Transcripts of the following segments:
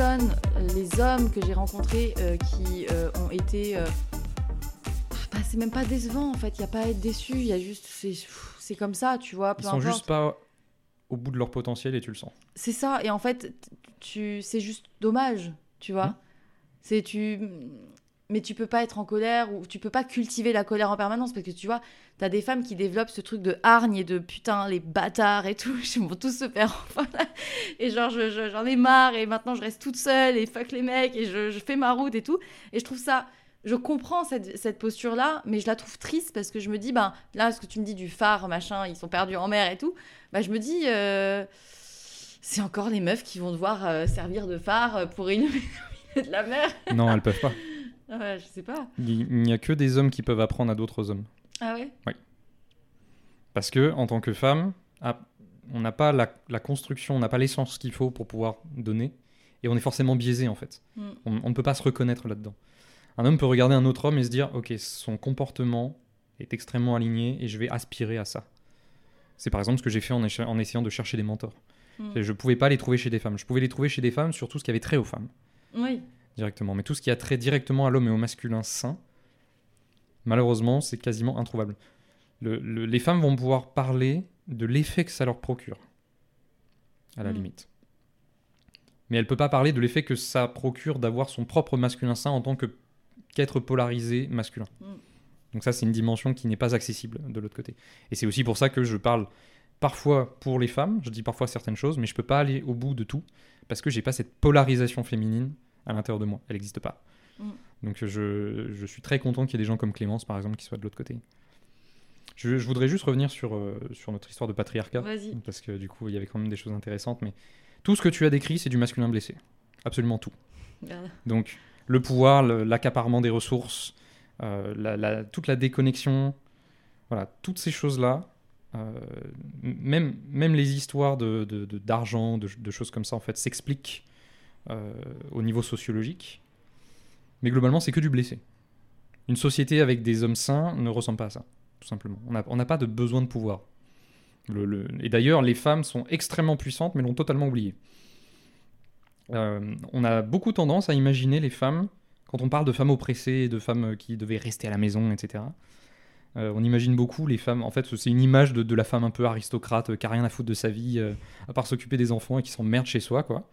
Personnes, les hommes que j'ai rencontrés euh, qui euh, ont été. euh, bah, c'est même pas décevant en fait, il n'y a pas à être déçu, il y a juste. C'est comme ça, tu vois, peu Ils sont importe. juste pas au bout de leur potentiel et tu le sens. C'est ça, et en fait, tu, c'est juste dommage, tu vois. Mhm. C'est tu. Mais tu peux pas être en colère ou tu peux pas cultiver la colère en permanence parce que tu vois, t'as des femmes qui développent ce truc de hargne et de putain, les bâtards et tout, ils vont tous se faire enfin. Et genre, je- je- j'en ai marre et maintenant je reste toute seule et fuck les mecs et je, fais ma route et tout. Et je trouve ça. Je comprends cette, posture-là, mais je la trouve triste parce que je me dis, ben là, ce que tu me dis du phare, machin, ils sont perdus en mer et tout, bah, je me dis. euh, c'est encore les meufs qui vont devoir euh, servir de phare pour illuminer de la mer. Non, elles peuvent pas. Ah ouais, je sais pas. Il n'y a que des hommes qui peuvent apprendre à d'autres hommes. Ah ouais? Parce que, en tant que femme, ah, on n'a pas la, la construction, on n'a pas l'essence qu'il faut pour pouvoir donner. Et on est forcément biaisé, en fait. Mm. On, on ne peut pas se reconnaître là-dedans. Un homme peut regarder un autre homme et se dire Ok, son comportement est extrêmement aligné et je vais aspirer à ça. C'est par exemple ce que j'ai fait en, essayant de chercher des mentors. Mm. Je ne pouvais pas les trouver chez des femmes. Je pouvais les trouver chez des femmes sur tout ce qui avait trait aux femmes. Oui. Directement. Mais tout ce qui a trait directement à l'homme et au masculin sain, malheureusement, c'est quasiment introuvable. Le- le- les femmes vont pouvoir parler de l'effet que ça leur procure, à la Mm. limite. Mais elle peut pas parler de l'effet que ça procure d'avoir son propre masculin sain en tant que qu'être polarisé masculin. Mm. Donc ça, c'est une dimension qui n'est pas accessible de l'autre côté. Et c'est aussi pour ça que je parle parfois pour les femmes, je dis parfois certaines choses, mais je peux pas aller au bout de tout parce que j'ai pas cette polarisation féminine à l'intérieur de moi. Elle n'existe pas. Mm. Donc je, je suis très content qu'il y ait des gens comme Clémence, par exemple, qui soient de l'autre côté. Je, je voudrais juste revenir sur, euh, sur notre histoire de patriarcat, parce que du coup, il y avait quand même des choses intéressantes, mais tout ce que tu as décrit, c'est du masculin blessé. Absolument tout. Donc, le pouvoir, l'accaparement des ressources, euh, la- la- toute la déconnexion, voilà, toutes ces choses-là, euh, même, même les histoires de, de- de- d'argent, de, de choses comme ça, en fait, s'expliquent au niveau sociologique. Mais globalement, c'est que du blessé. Une société avec des hommes sains ne ressemble pas à ça, tout simplement. On n'a pas de besoin de pouvoir. Et d'ailleurs, les femmes sont extrêmement puissantes, mais l'ont totalement oublié. Euh, on a beaucoup tendance à imaginer les femmes, quand on parle de femmes oppressées, de femmes qui devaient rester à la maison, etc. euh, on imagine beaucoup les femmes. En fait, c'est une image de, la femme un peu aristocrate euh, qui a rien à foutre de sa vie, euh, à part s'occuper des enfants et qui s'emmerde chez soi, quoi.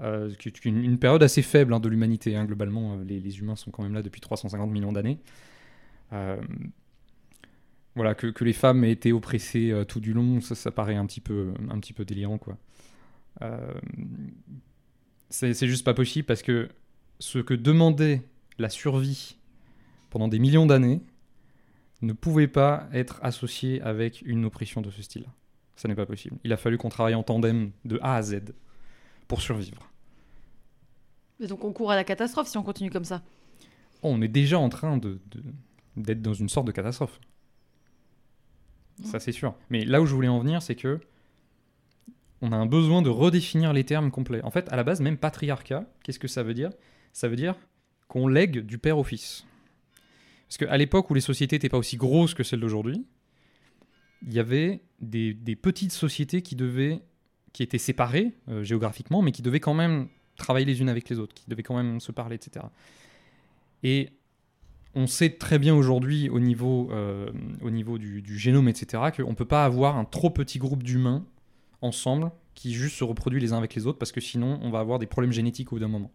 Euh, une, période assez faible hein, de l'humanité. hein, globalement, euh, les, humains sont quand même là depuis 350 millions d'années. Euh, voilà, que, les femmes aient été oppressées euh, tout du long, ça, paraît un petit peu, un petit peu délirant, quoi. C'est juste pas possible parce que ce que demandait la survie pendant des millions d'années ne pouvait pas être associé avec une oppression de ce style. Ça n'est pas possible. Il a fallu qu'on travaille en tandem de A à Z pour survivre. Et donc on court à la catastrophe si on continue comme ça. Oh, on est déjà en train de- d'être dans une sorte de catastrophe. Ça, c'est sûr. Mais là où je voulais en venir, c'est que on a un besoin de redéfinir les termes complets. En fait, à la base, même patriarcat, qu'est-ce que ça veut dire? Ça veut dire qu'on lègue du père au fils. Parce qu'à l'époque où les sociétés n'étaient pas aussi grosses que celles d'aujourd'hui, il y avait des, des petites sociétés qui devaient, qui étaient séparées euh, géographiquement, mais qui devaient quand même travailler les unes avec les autres, qui devaient quand même se parler, etc. Et on sait très bien aujourd'hui au niveau, euh, au niveau du, du génome, etc., qu'on ne peut pas avoir un trop petit groupe d'humains ensemble qui juste se reproduit les uns avec les autres parce que sinon on va avoir des problèmes génétiques au bout d'un moment.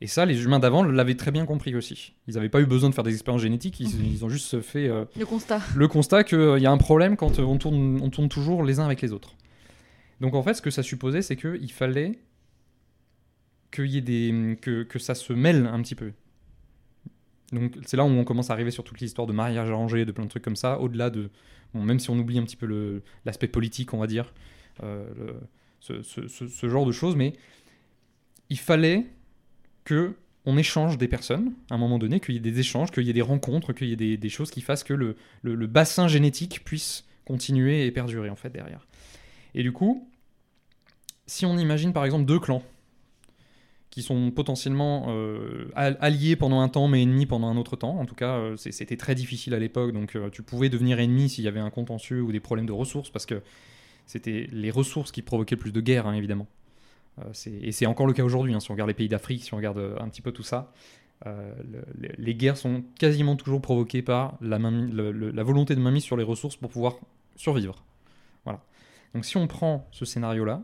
Et ça, les humains d'avant l'avaient très bien compris aussi. Ils n'avaient pas eu besoin de faire des expériences génétiques, ils, ils ont juste fait euh, Le constat. le constat qu'il y a un problème quand on tourne, on tourne toujours les uns avec les autres. Donc en fait, ce que ça supposait, c'est qu'il fallait qu'il y ait des, que, que ça se mêle un petit peu. Donc c'est là où on commence à arriver sur toute l'histoire de mariage arrangé, de plein de trucs comme ça, au-delà de... Même si on oublie un petit peu l'aspect politique, on va dire, euh, ce, ce- ce- genre de choses, mais il fallait que on échange des personnes à un moment donné, qu'il y ait des échanges, qu'il y ait des rencontres, qu'il y ait des, des choses qui fassent que le, le- le bassin génétique puisse continuer et perdurer en fait derrière. Et du coup, si on imagine par exemple deux clans qui sont potentiellement euh, al- alliés pendant un temps mais ennemis pendant un autre temps, en tout cas euh, c'était très difficile à l'époque, donc euh, tu pouvais devenir ennemi s'il y avait un contentieux ou des problèmes de ressources, parce que c'était les ressources qui provoquaient le plus de guerres, hein, évidemment. Et c'est encore le cas aujourd'hui, hein, si on regarde les pays d'Afrique, si on regarde un petit peu tout ça. le- le- les guerres sont quasiment toujours provoquées par la, la volonté de mainmise sur les ressources pour pouvoir survivre. Voilà. Donc si on prend ce scénario-là,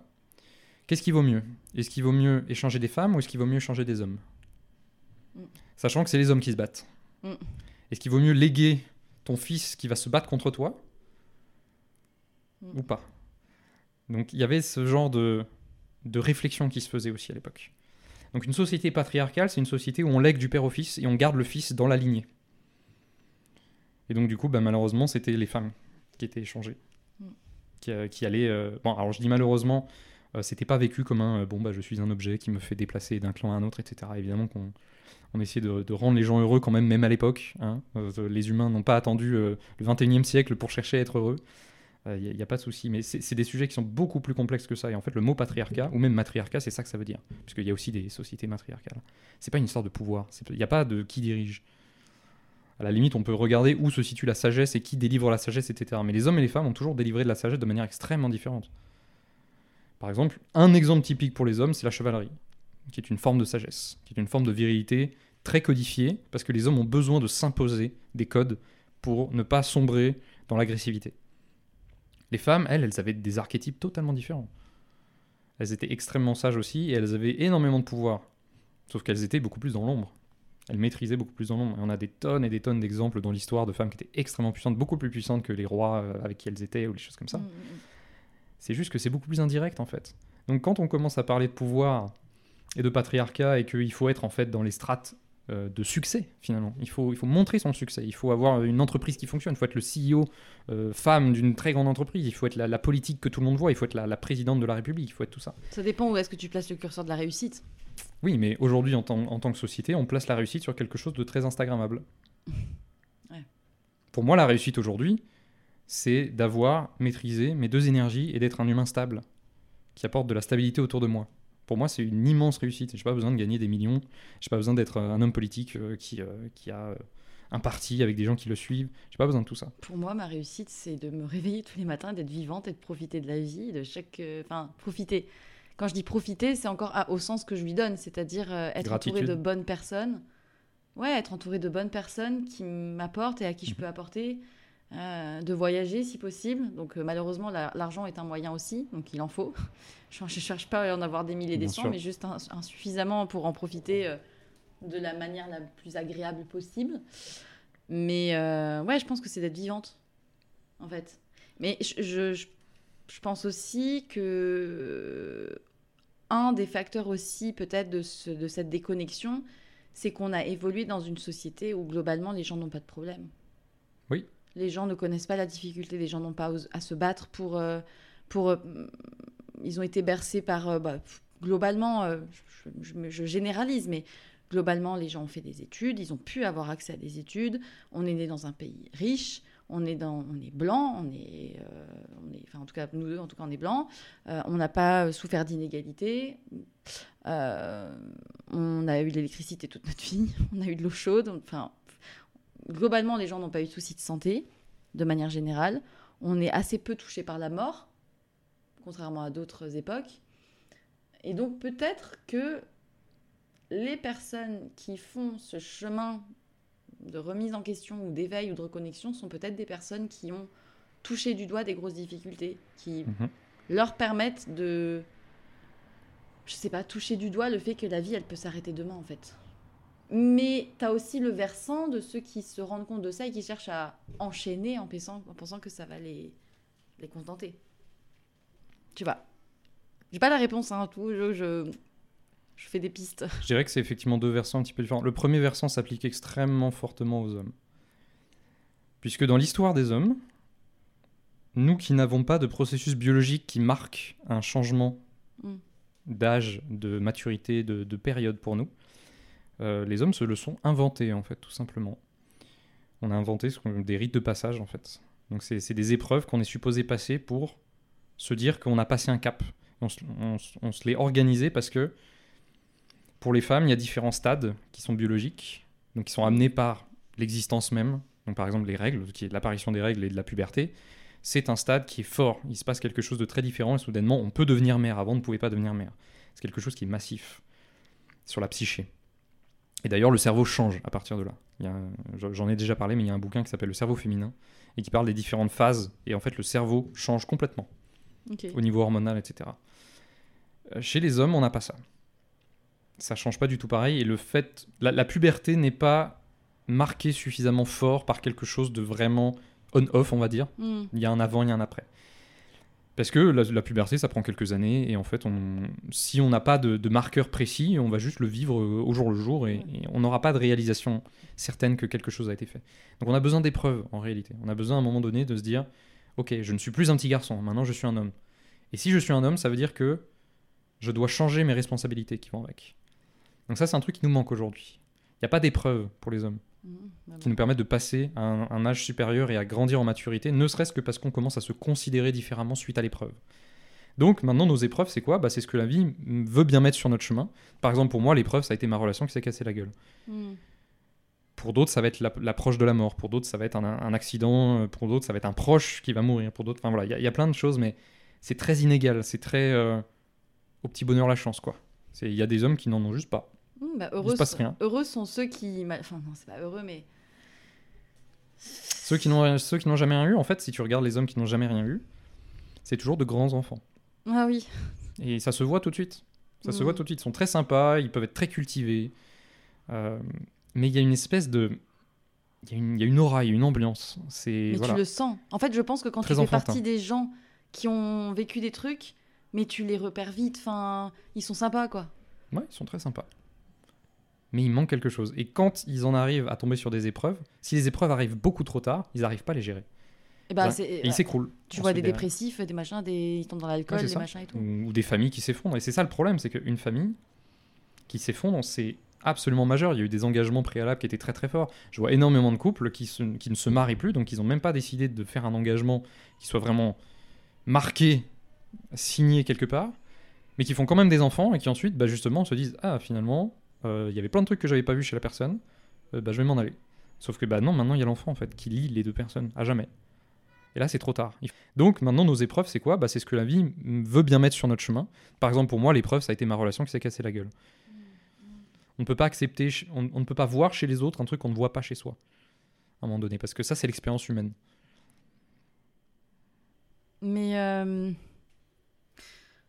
qu'est-ce qui vaut mieux? Est-ce qu'il vaut mieux échanger des femmes ou est-ce qu'il vaut mieux échanger des hommes? Mm. Sachant que c'est les hommes qui se battent. Mm. Est-ce qu'il vaut mieux léguer ton fils qui va se battre contre toi? Mm. ou pas Donc il y avait ce genre de, de réflexion qui se faisait aussi à l'époque. Donc une société patriarcale, c'est une société où on lègue du père au fils et on garde le fils dans la lignée. Et donc du coup, bah, malheureusement, c'était les femmes qui étaient échangées, qui, euh, qui allaient. euh, Bon, alors je dis malheureusement, c'était pas vécu comme un euh, bon bah je suis un objet qui me fait déplacer d'un clan à un autre, etc. Évidemment qu'on on essayait de, rendre les gens heureux quand même, même à l'époque. hein. Euh, les humains n'ont pas attendu euh, le 21e siècle pour chercher à être heureux. Il n'y a, pas de souci. Mais c'est c'est des sujets qui sont beaucoup plus complexes que ça. Et en fait, le mot patriarcat, ou même matriarcat, c'est ça que ça veut dire. Puisqu'il y a aussi des sociétés matriarcales. C'est pas une histoire de pouvoir. Il n'y a pas de qui dirige. À la limite, on peut regarder où se situe la sagesse et qui délivre la sagesse, etc. Mais les hommes et les femmes ont toujours délivré de la sagesse de manière extrêmement différente. Par exemple, un exemple typique pour les hommes, c'est la chevalerie, qui est une forme de sagesse, qui est une forme de virilité très codifiée, parce que les hommes ont besoin de s'imposer des codes pour ne pas sombrer dans l'agressivité. Les femmes, elles, elles avaient des archétypes totalement différents. Elles étaient extrêmement sages aussi, et elles avaient énormément de pouvoir. Sauf qu'elles étaient beaucoup plus dans l'ombre. Elles maîtrisaient beaucoup plus dans l'ombre. Et on a des tonnes et des tonnes d'exemples dans l'histoire de femmes qui étaient extrêmement puissantes, beaucoup plus puissantes que les rois euh, avec qui elles étaient, ou des choses comme ça. Mm, mm, C'est juste que c'est beaucoup plus indirect en fait. Donc quand on commence à parler de pouvoir et de patriarcat et qu'il faut être en fait dans les strates euh, de succès finalement, il faut, il faut montrer son succès, il faut avoir une entreprise qui fonctionne, il faut être le CEO euh, femme d'une très grande entreprise, il faut être la, la politique que tout le monde voit, il faut être la, la présidente de la République, il faut être tout ça. Ça dépend où est-ce que tu places le curseur de la réussite. Oui, mais aujourd'hui en, tant- en tant que société, on place la réussite sur quelque chose de très Instagrammable. Ouais. Pour moi, la réussite aujourd'hui, c'est d'avoir maîtrisé mes deux énergies et d'être un humain stable, qui apporte de la stabilité autour de moi. Pour moi, c'est une immense réussite. J'ai pas besoin de gagner des millions. J'ai pas besoin d'être euh, un homme politique euh, qui, euh, qui a un parti avec des gens qui le suivent. J'ai pas besoin de tout ça. Pour moi, ma réussite, c'est de me réveiller tous les matins, d'être vivante et de profiter de la vie, de chaque. Enfin, profiter. Quand je dis profiter, c'est encore à- au sens que je lui donne, c'est-à-dire euh, être entouré de bonnes personnes. Ouais, être entouré de bonnes personnes qui m'apportent et à qui je Mhm. peux apporter. Euh, de voyager si possible. Donc euh, malheureusement, la- l'argent est un moyen aussi, donc il en faut. Je ne cherche pas à en avoir des milliers et des cents, mais juste insuffisamment pour en profiter euh, de la manière la plus agréable possible. Mais ouais, je pense que c'est d'être vivante, en fait. Mais je, je, je- je pense aussi que un des facteurs aussi peut-être de, ce- de cette déconnexion, c'est qu'on a évolué dans une société où globalement les gens n'ont pas de problème. Les gens ne connaissent pas la difficulté, les gens n'ont pas à se battre pour... euh, pour euh, ils ont été bercés par... euh, bah, globalement, je, généralise, mais globalement, les gens ont fait des études, ils ont pu avoir accès à des études. On est né dans un pays riche, on est, dans, on est blanc, on est, enfin en tout cas nous deux, en tout cas on est blanc. On n'a pas souffert d'inégalité. Euh, on a eu l'électricité toute notre vie, on a eu de l'eau chaude. Enfin, globalement, les gens n'ont pas eu de soucis de santé, de manière générale. On est assez peu touché par la mort, contrairement à d'autres époques. Et donc peut-être que les personnes qui font ce chemin de remise en question ou d'éveil ou de reconnexion sont peut-être des personnes qui ont touché du doigt des grosses difficultés, qui Mhm. leur permettent de je sais pas, toucher du doigt le fait que la vie, elle peut s'arrêter demain, en fait. Mais tu as aussi le versant de ceux qui se rendent compte de ça et qui cherchent à enchaîner en pensant, en pensant que ça va les, les contenter. Tu vois. J'ai pas la réponse, hein, tout. Je, je, je fais des pistes. Je dirais que c'est effectivement deux versants un petit peu différents. Le premier versant s'applique extrêmement fortement aux hommes. Puisque dans l'histoire des hommes, nous qui n'avons pas de processus biologique qui marque un changement Mm. d'âge, de maturité, de, de période pour nous, euh, les hommes se le sont inventés en fait, tout simplement. On a inventé ce des rites de passage en fait. Donc c'est des épreuves qu'on est supposé passer pour se dire qu'on a passé un cap. On se, on l'est organisé parce que pour les femmes, il y a différents stades qui sont biologiques, donc qui sont amenés par l'existence même. Donc par exemple les règles, qui est l'apparition des règles et de la puberté, c'est un stade qui est fort. Il se passe quelque chose de très différent et soudainement on peut devenir mère. Avant on ne pouvait pas devenir mère. C'est quelque chose qui est massif sur la psyché. Et d'ailleurs le cerveau change à partir de là. J'en ai déjà parlé, mais il y a un bouquin qui s'appelle Le cerveau féminin et qui parle des différentes phases. Et en fait le cerveau change complètement au niveau hormonal, etc. Euh, Chez les hommes, on n'a pas ça. Ça change pas du tout pareil. Et le fait, la, la puberté n'est pas marquée suffisamment fort par quelque chose de vraiment on-off, on va dire. Mm. Il y a un avant, il y a un après. Parce que la, la puberté, ça prend quelques années, et en fait, on, si on n'a pas de, de marqueur précis, on va juste le vivre euh, au jour le jour, et, et on n'aura pas de réalisation certaine que quelque chose a été fait. Donc on a besoin d'épreuves, en réalité. On a besoin à un moment donné de se dire, ok, je ne suis plus un petit garçon, maintenant je suis un homme. Et si je suis un homme, ça veut dire que je dois changer mes responsabilités qui vont avec. Donc ça, c'est un truc qui nous manque aujourd'hui. Il n'y a pas d'épreuves pour les hommes Mm. Bah, qui nous permettent de passer à un, un âge supérieur et à grandir en maturité, ne serait-ce que parce qu'on commence à se considérer différemment suite à l'épreuve. Donc maintenant, nos épreuves, c'est quoi? Bah, C'est ce que la vie veut bien mettre sur notre chemin. Par exemple, pour moi, l'épreuve, ça a été ma relation qui s'est cassée la gueule. Mm. Pour d'autres, ça va être la- l'approche de la mort. Pour d'autres, ça va être un, un accident. Pour d'autres, ça va être un proche qui va mourir. Pour d'autres, enfin voilà, il y a- il y, a plein de choses, mais c'est très inégal. C'est très euh, au petit bonheur la chance, quoi. Il y a des hommes qui n'en ont juste pas. Mm, bah, Il heureux, se passe rien. heureux sont ceux qui. Enfin, non, c'est pas heureux, mais. Ceux qui n'ont ceux qui n'ont jamais rien eu, en fait, si tu regardes les hommes qui n'ont jamais rien eu, c'est toujours de grands enfants. Ah oui. Et ça se voit tout de suite. Ça se voit tout de suite. Ils sont très sympas, ils peuvent être très cultivés. Euh, mais il y a une espèce de. Il y, a une- y a une aura, il y a une ambiance. C'est. Mais Voilà. tu le sens. En fait, je pense que quand Très tu fais enfantin. partie des gens qui ont vécu des trucs, mais tu les repères vite. Enfin, ils sont sympas, quoi. Ouais, ils sont très sympas. Mais il manque quelque chose. Et quand ils en arrivent à tomber sur des épreuves, si les épreuves arrivent beaucoup trop tard, ils n'arrivent pas à les gérer. Et bah. Et ils s'écroulent. Tu vois des derrière. dépressifs, des machins, des... ils tombent dans l'alcool, Ouais, des ça. machins et tout. ou, ou des familles qui s'effondrent. Et c'est ça le problème, c'est qu'une famille qui s'effondre, c'est absolument majeur. Il y a eu des engagements préalables qui étaient très très forts. Je vois énormément de couples qui, se- qui ne se marient plus, donc ils n'ont même pas décidé de faire un engagement qui soit vraiment marqué, signé quelque part, mais qui font quand même des enfants et qui ensuite, bah, justement, se disent Ah, finalement, il y avait plein de trucs que j'avais pas vu chez la personne, euh, bah, je vais m'en aller. Sauf que bah non, maintenant il y a l'enfant en fait qui lie les deux personnes à jamais. Et là, c'est trop tard. Donc maintenant, nos épreuves, c'est quoi? Bah, C'est ce que la vie veut bien mettre sur notre chemin. Par exemple, pour moi, l'épreuve, ça a été ma relation qui s'est cassée la gueule. On ne peut pas accepter, on ne peut pas voir chez les autres un truc qu'on ne voit pas chez soi. À un moment donné, parce que ça, c'est l'expérience humaine. Mais. euh,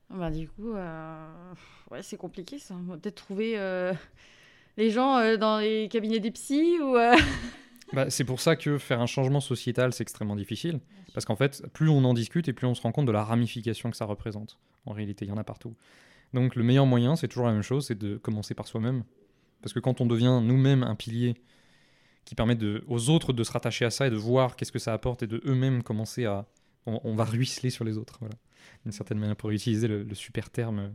Bah, du coup, euh, ouais, c'est compliqué ça. On va peut-être trouver euh, les gens euh, dans les cabinets des psys ou. Bah, c'est pour ça que faire un changement sociétal, c'est extrêmement difficile. Parce qu'en fait, plus on en discute et plus on se rend compte de la ramification que ça représente. En réalité, il y en a partout. Donc le meilleur moyen, c'est toujours la même chose, c'est de commencer par soi-même. Parce que quand on devient nous-mêmes un pilier qui permet aux autres de se rattacher à ça et de voir qu'est-ce que ça apporte et de eux-mêmes commencer à... On, va ruisseler sur les autres, voilà. D'une certaine manière, pour utiliser le, super terme euh,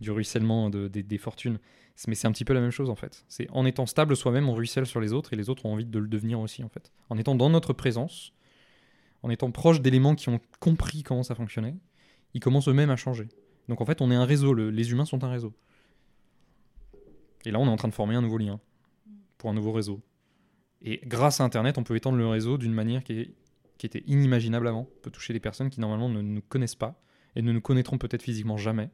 du ruissellement de- des- fortunes. Mais c'est un petit peu la même chose en fait. C'est en étant stable soi-même, on ruisselle sur les autres et les autres ont envie de le devenir aussi en fait. En étant dans notre présence, en étant proche d'éléments qui ont compris comment ça fonctionnait, ils commencent eux-mêmes à changer. Donc en fait, on est un réseau. le- les humains sont un réseau. Et là, on est en train de former un nouveau lien pour un nouveau réseau. Et grâce à Internet, on peut étendre le réseau d'une manière qui, est- qui était inimaginable avant. Peut toucher des personnes qui normalement ne nous connaissent pas et ne nous connaîtront peut-être physiquement jamais,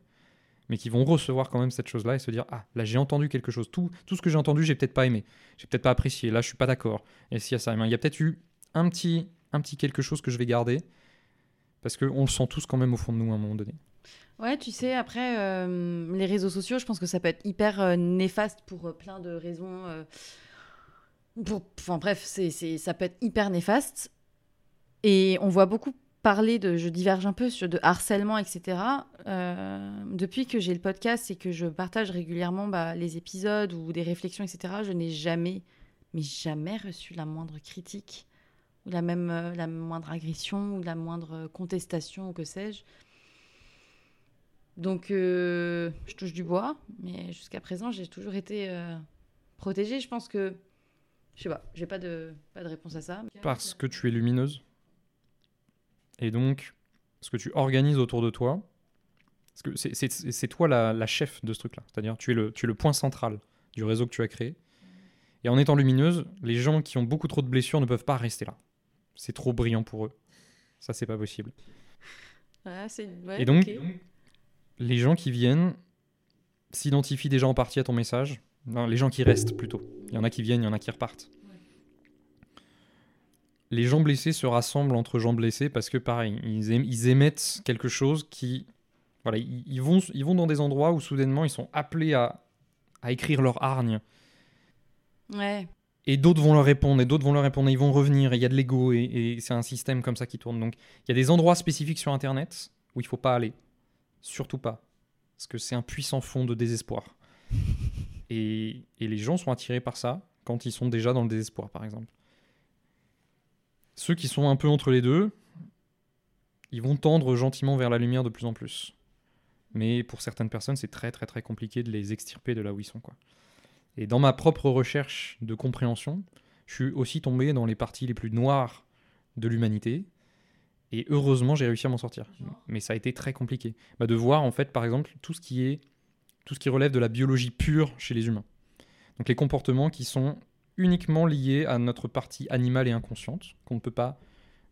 mais qui vont recevoir quand même cette chose-là et se dire ah là j'ai entendu quelque chose. Tout, tout ce que j'ai entendu, j'ai peut-être pas aimé, j'ai peut-être pas apprécié. Là, je suis pas d'accord. Et s'il y a ça, eh ben, il y a peut-être eu un petit, un petit quelque chose que je vais garder Parce qu'on le sent tous quand même au fond de nous à un moment donné. Ouais, tu sais, après, euh, les réseaux sociaux, je pense que ça peut être hyper euh, néfaste pour euh, plein de raisons. pour, enfin bref, c'est, ça peut être hyper néfaste. Et on voit beaucoup parler de, je diverge un peu, sur de harcèlement, etc. Euh, depuis que j'ai le podcast et que je partage régulièrement bah, les épisodes ou des réflexions, etc., je n'ai jamais, mais jamais reçu la moindre critique ou la même, euh, la moindre agression ou la moindre contestation ou que sais-je. Donc, euh, je touche du bois, mais jusqu'à présent, j'ai toujours été protégée. Je pense que, je sais pas, j'ai pas de, pas de réponse à ça. Parce que tu es lumineuse? Et donc, ce que tu organises autour de toi, c'est- toi la, la chef de ce truc-là. C'est-à-dire, tu, es le- tu es le point central du réseau que tu as créé. Et en étant lumineuse, les gens qui ont beaucoup trop de blessures ne peuvent pas rester là. C'est trop brillant pour eux. Ça, c'est pas possible. Ouais, Et donc, les gens qui viennent s'identifient déjà en partie à ton message. Non, les gens qui restent plutôt. Il y en a qui viennent, il y en a qui repartent. Les gens blessés se rassemblent entre gens blessés parce que pareil, ils, ém- ils émettent quelque chose qui... Voilà, ils, ils vont, ils vont dans des endroits où soudainement ils sont appelés à, à écrire leur hargne. Ouais. Et d'autres vont leur répondre, et d'autres vont leur répondre, et ils vont revenir, et il y a de l'ego, et, et c'est un système comme ça qui tourne. Donc il y a des endroits spécifiques sur Internet où il faut pas aller. Surtout pas. Parce que c'est un puissant fond de désespoir. Et, et les gens sont attirés par ça quand ils sont déjà dans le désespoir, par exemple. Ceux qui sont un peu entre les deux, ils vont tendre gentiment vers la lumière de plus en plus. Mais pour certaines personnes, c'est très très très compliqué de les extirper de là où ils sont. Et dans ma propre recherche de compréhension, je suis aussi tombé dans les parties les plus noires de l'humanité. Et heureusement, j'ai réussi à m'en sortir. Mais ça a été très compliqué. Bah, de voir, en fait, par exemple, tout ce qui est tout ce qui relève de la biologie pure chez les humains. Donc les comportements qui sont uniquement liés à notre partie animale et inconsciente, qu'on ne peut pas,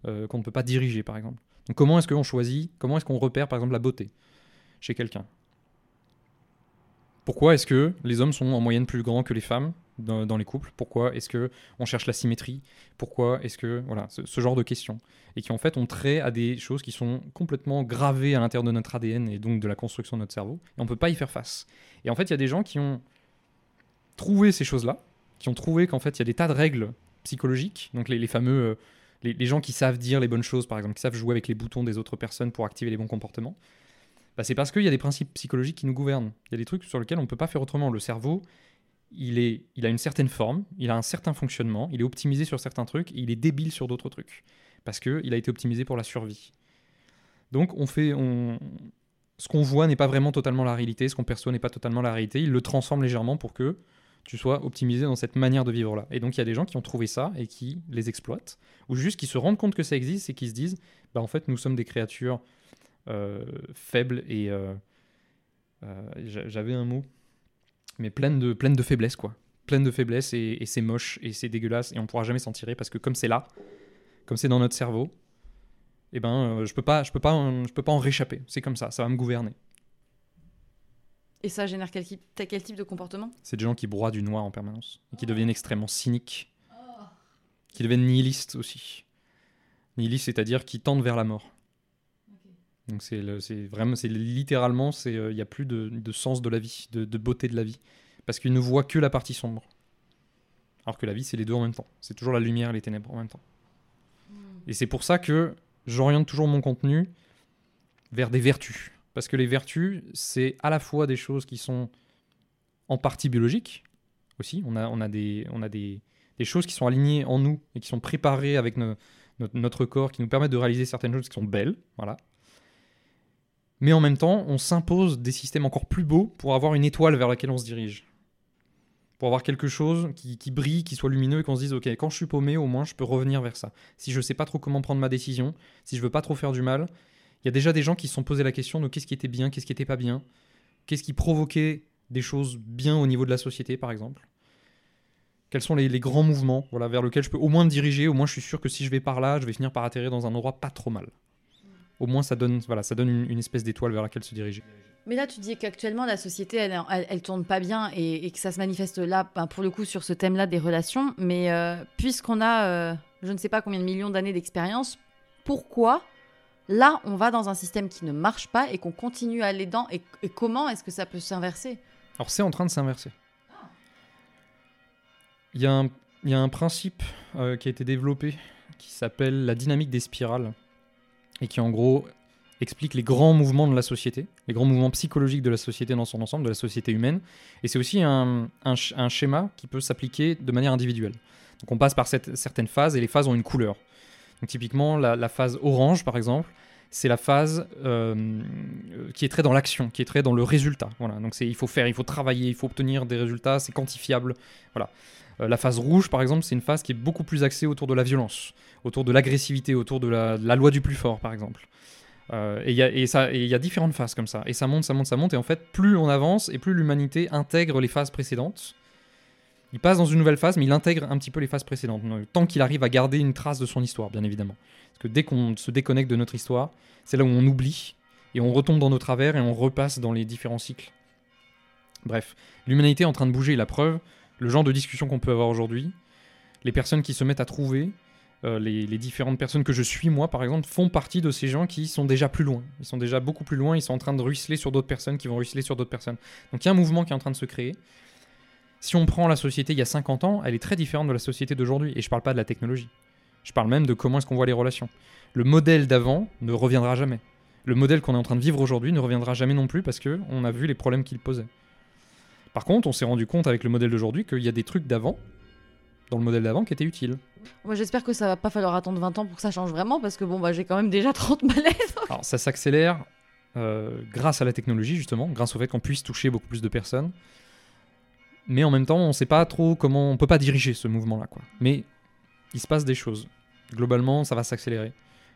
euh, qu'on ne peut pas diriger, par exemple. Donc comment est-ce qu'on choisit, comment est-ce qu'on repère, par exemple, la beauté chez quelqu'un? Pourquoi est-ce que les hommes sont en moyenne plus grands que les femmes dans, dans les couples? Pourquoi est-ce que on cherche la symétrie? Pourquoi est-ce que voilà ce, ce genre de questions? Et qui en fait ont trait à des choses qui sont complètement gravées à l'intérieur de notre ADN et donc de la construction de notre cerveau. Et on peut pas y faire face. Et en fait, il y a des gens qui ont trouvé ces choses-là, qui ont trouvé qu'en fait il y a des tas de règles psychologiques, donc les, fameux euh, les, gens qui savent dire les bonnes choses, par exemple, qui savent jouer avec les boutons des autres personnes pour activer les bons comportements. Bah, c'est parce qu'il y a des principes psychologiques qui nous gouvernent. Il y a des trucs sur lesquels on ne peut pas faire autrement. Le cerveau, il, est, il a une certaine forme, il a un certain fonctionnement, il est optimisé sur certains trucs, et il est débile sur d'autres trucs. Parce qu'il a été optimisé pour la survie. Donc on fait... Ce qu'on voit n'est pas vraiment totalement la réalité, ce qu'on perçoit n'est pas totalement la réalité, il le transforme légèrement pour que tu sois optimisé dans cette manière de vivre-là. Et donc il y a des gens qui ont trouvé ça et qui les exploitent, ou juste qui se rendent compte que ça existe et qui se disent, bah en fait nous sommes des créatures euh, faibles et... euh, euh, j'a- J'avais un mot, mais pleine de, pleine de faiblesse, quoi. Pleine de faiblesse et, c'est moche et c'est dégueulasse et on pourra jamais s'en tirer parce que comme c'est là, comme c'est dans notre cerveau, eh ben je peux pas, je peux pas, je peux pas en réchapper. C'est comme ça, ça va me gouverner. Et ça génère quel type, quel type de comportement? C'est des gens qui broient du noir en permanence et qui deviennent extrêmement cyniques, qui deviennent nihilistes aussi. Nihilistes, c'est-à-dire qui tendent vers la mort. Donc c'est vraiment, c'est littéralement, c'est il n'y a plus de, de sens de la vie, de, de beauté de la vie, parce qu'ils ne voient que la partie sombre. Alors que la vie, c'est les deux en même temps. C'est toujours la lumière et les ténèbres en même temps. Et c'est pour ça que j'oriente toujours mon contenu vers des vertus. Parce que les vertus, c'est à la fois des choses qui sont en partie biologiques aussi. On a, on a, des, on a des, des choses qui sont alignées en nous et qui sont préparées avec no- notre, corps, qui nous permettent de réaliser certaines choses qui sont belles. Voilà. Mais en même temps, on s'impose des systèmes encore plus beaux pour avoir une étoile vers laquelle on se dirige. Pour avoir quelque chose qui, brille, qui soit lumineux et qu'on se dise, ok, quand je suis paumé, au moins je peux revenir vers ça. Si je sais pas trop comment prendre ma décision, si je veux pas trop faire du mal, il y a déjà des gens qui se sont posé la question de qu'est-ce qui était bien, qu'est-ce qui était pas bien, qu'est-ce qui provoquait des choses bien au niveau de la société, par exemple. Quels sont les, grands mouvements voilà, vers lesquels je peux au moins me diriger, au moins je suis sûr que si je vais par là, je vais finir par atterrir dans un endroit pas trop mal. Au moins ça donne, voilà, ça donne une, espèce d'étoile vers laquelle se diriger. Mais là, tu dis qu'actuellement, la société, elle, elle, tourne pas bien et, et que ça se manifeste là, ben, pour le coup, sur ce thème-là des relations. Mais euh, puisqu'on a, euh, je ne sais pas combien de millions d'années d'expérience, pourquoi Là, on va dans un système qui ne marche pas et qu'on continue à aller dans. Et, comment est-ce que ça peut s'inverser? Alors c'est en train de s'inverser. Il y, a un- principe euh, qui a été développé qui s'appelle la dynamique des spirales et qui en gros explique les grands mouvements de la société, les grands mouvements psychologiques de la société dans son ensemble, de la société humaine. Et c'est aussi un schéma qui peut s'appliquer de manière individuelle. Donc on passe par cette- certaines phases et les phases ont une couleur. Donc typiquement la, phase orange par exemple, c'est la phase euh, qui est très dans l'action, qui est très dans le résultat. Voilà. Donc il faut faire, il faut travailler, il faut obtenir des résultats, c'est quantifiable. Voilà. Euh, la phase rouge, par exemple, c'est une phase qui est beaucoup plus axée autour de la violence, autour de l'agressivité, autour de la, loi du plus fort, par exemple. Euh, et il y a différentes phases comme ça. Et ça monte, ça monte, ça monte. Et en fait, plus on avance et plus l'humanité intègre les phases précédentes. Il passe dans une nouvelle phase, mais il intègre un petit peu les phases précédentes. Tant qu'il arrive à garder une trace de son histoire, bien évidemment. Parce que dès qu'on se déconnecte de notre histoire, c'est là où on oublie et on retombe dans nos travers et on repasse dans les différents cycles. Bref, l'humanité est en train de bouger. La preuve, le genre de discussion qu'on peut avoir aujourd'hui, les personnes qui se mettent à trouver, euh, les, les différentes personnes que je suis, moi par exemple, font partie de ces gens qui sont déjà plus loin. Ils sont déjà beaucoup plus loin, ils sont en train de ruisseler sur d'autres personnes qui vont ruisseler sur d'autres personnes. Donc il y a un mouvement qui est en train de se créer. Si on prend la société il y a 50 ans, elle est très différente de la société d'aujourd'hui. Et je parle pas de la technologie. Je parle même de comment est-ce qu'on voit les relations. Le modèle d'avant ne reviendra jamais. Le modèle qu'on est en train de vivre aujourd'hui ne reviendra jamais non plus parce que on a vu les problèmes qu'il posait. Par contre, on s'est rendu compte avec le modèle d'aujourd'hui qu'il y a des trucs d'avant, dans le modèle d'avant, qui étaient utiles. Moi, j'espère que ça va pas falloir attendre 20 ans pour que ça change vraiment, parce que bon, bah, j'ai quand même déjà 30 malaises. Alors ça s'accélère euh, grâce à la technologie justement, grâce au fait qu'on puisse toucher beaucoup plus de personnes. Mais en même temps, on ne sait pas trop comment, on peut pas diriger ce mouvement-là, quoi. Mais il se passe des choses. Globalement, ça va s'accélérer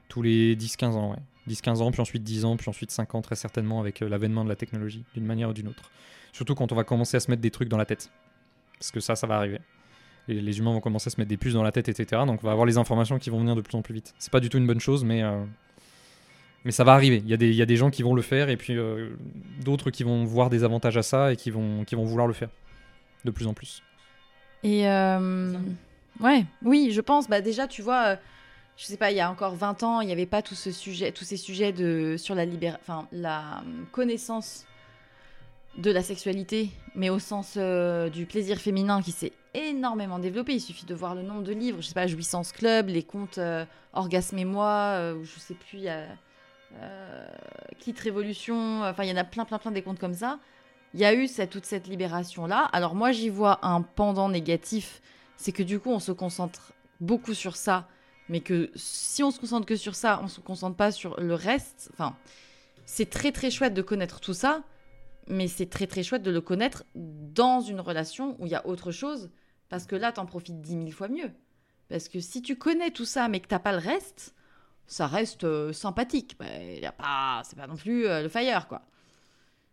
tous les 10-15 ans, ouais. 10-15 ans, puis ensuite 10 ans, puis ensuite 5 ans, très certainement, avec euh, l'avènement de la technologie, d'une manière ou d'une autre. Surtout quand on va commencer à se mettre des trucs dans la tête. Parce que ça, ça va arriver. Les humains vont commencer à se mettre des puces dans la tête, etc. Donc on va avoir les informations qui vont venir de plus en plus vite. C'est pas du tout une bonne chose, mais, euh, mais ça va arriver. Il y, a des, y a des gens qui vont le faire, et puis euh, d'autres qui vont voir des avantages à ça, et qui vont, qui vont vouloir le faire. De plus en plus. Et euh, ouais, oui, je pense. Bah déjà, tu vois, euh, je sais pas, il y a encore 20 ans, il n'y avait pas tout ce sujet, tous ces sujets de sur la enfin la euh, connaissance de la sexualité, mais au sens euh, du plaisir féminin qui s'est énormément développé. Il suffit de voir le nombre de livres, je sais pas, Jouissance Club, les contes euh, Orgasme et moi, euh, ou je sais plus, il y a euh, Clit Révolution, enfin il y en a plein, plein, plein des contes comme ça. Il y a eu cette, toute cette libération-là. Alors moi, j'y vois un pendant négatif, c'est que du coup, on se concentre beaucoup sur ça, mais que si on se concentre que sur ça, on se concentre pas sur le reste. Enfin, c'est très très chouette de connaître tout ça, mais c'est très très chouette de le connaître dans une relation où il y a autre chose, parce que là, t'en profites dix mille fois mieux. Parce que si tu connais tout ça, mais que t'as pas le reste, ça reste euh, sympathique. Bah, y a pas, c'est pas non plus euh, le fire, quoi.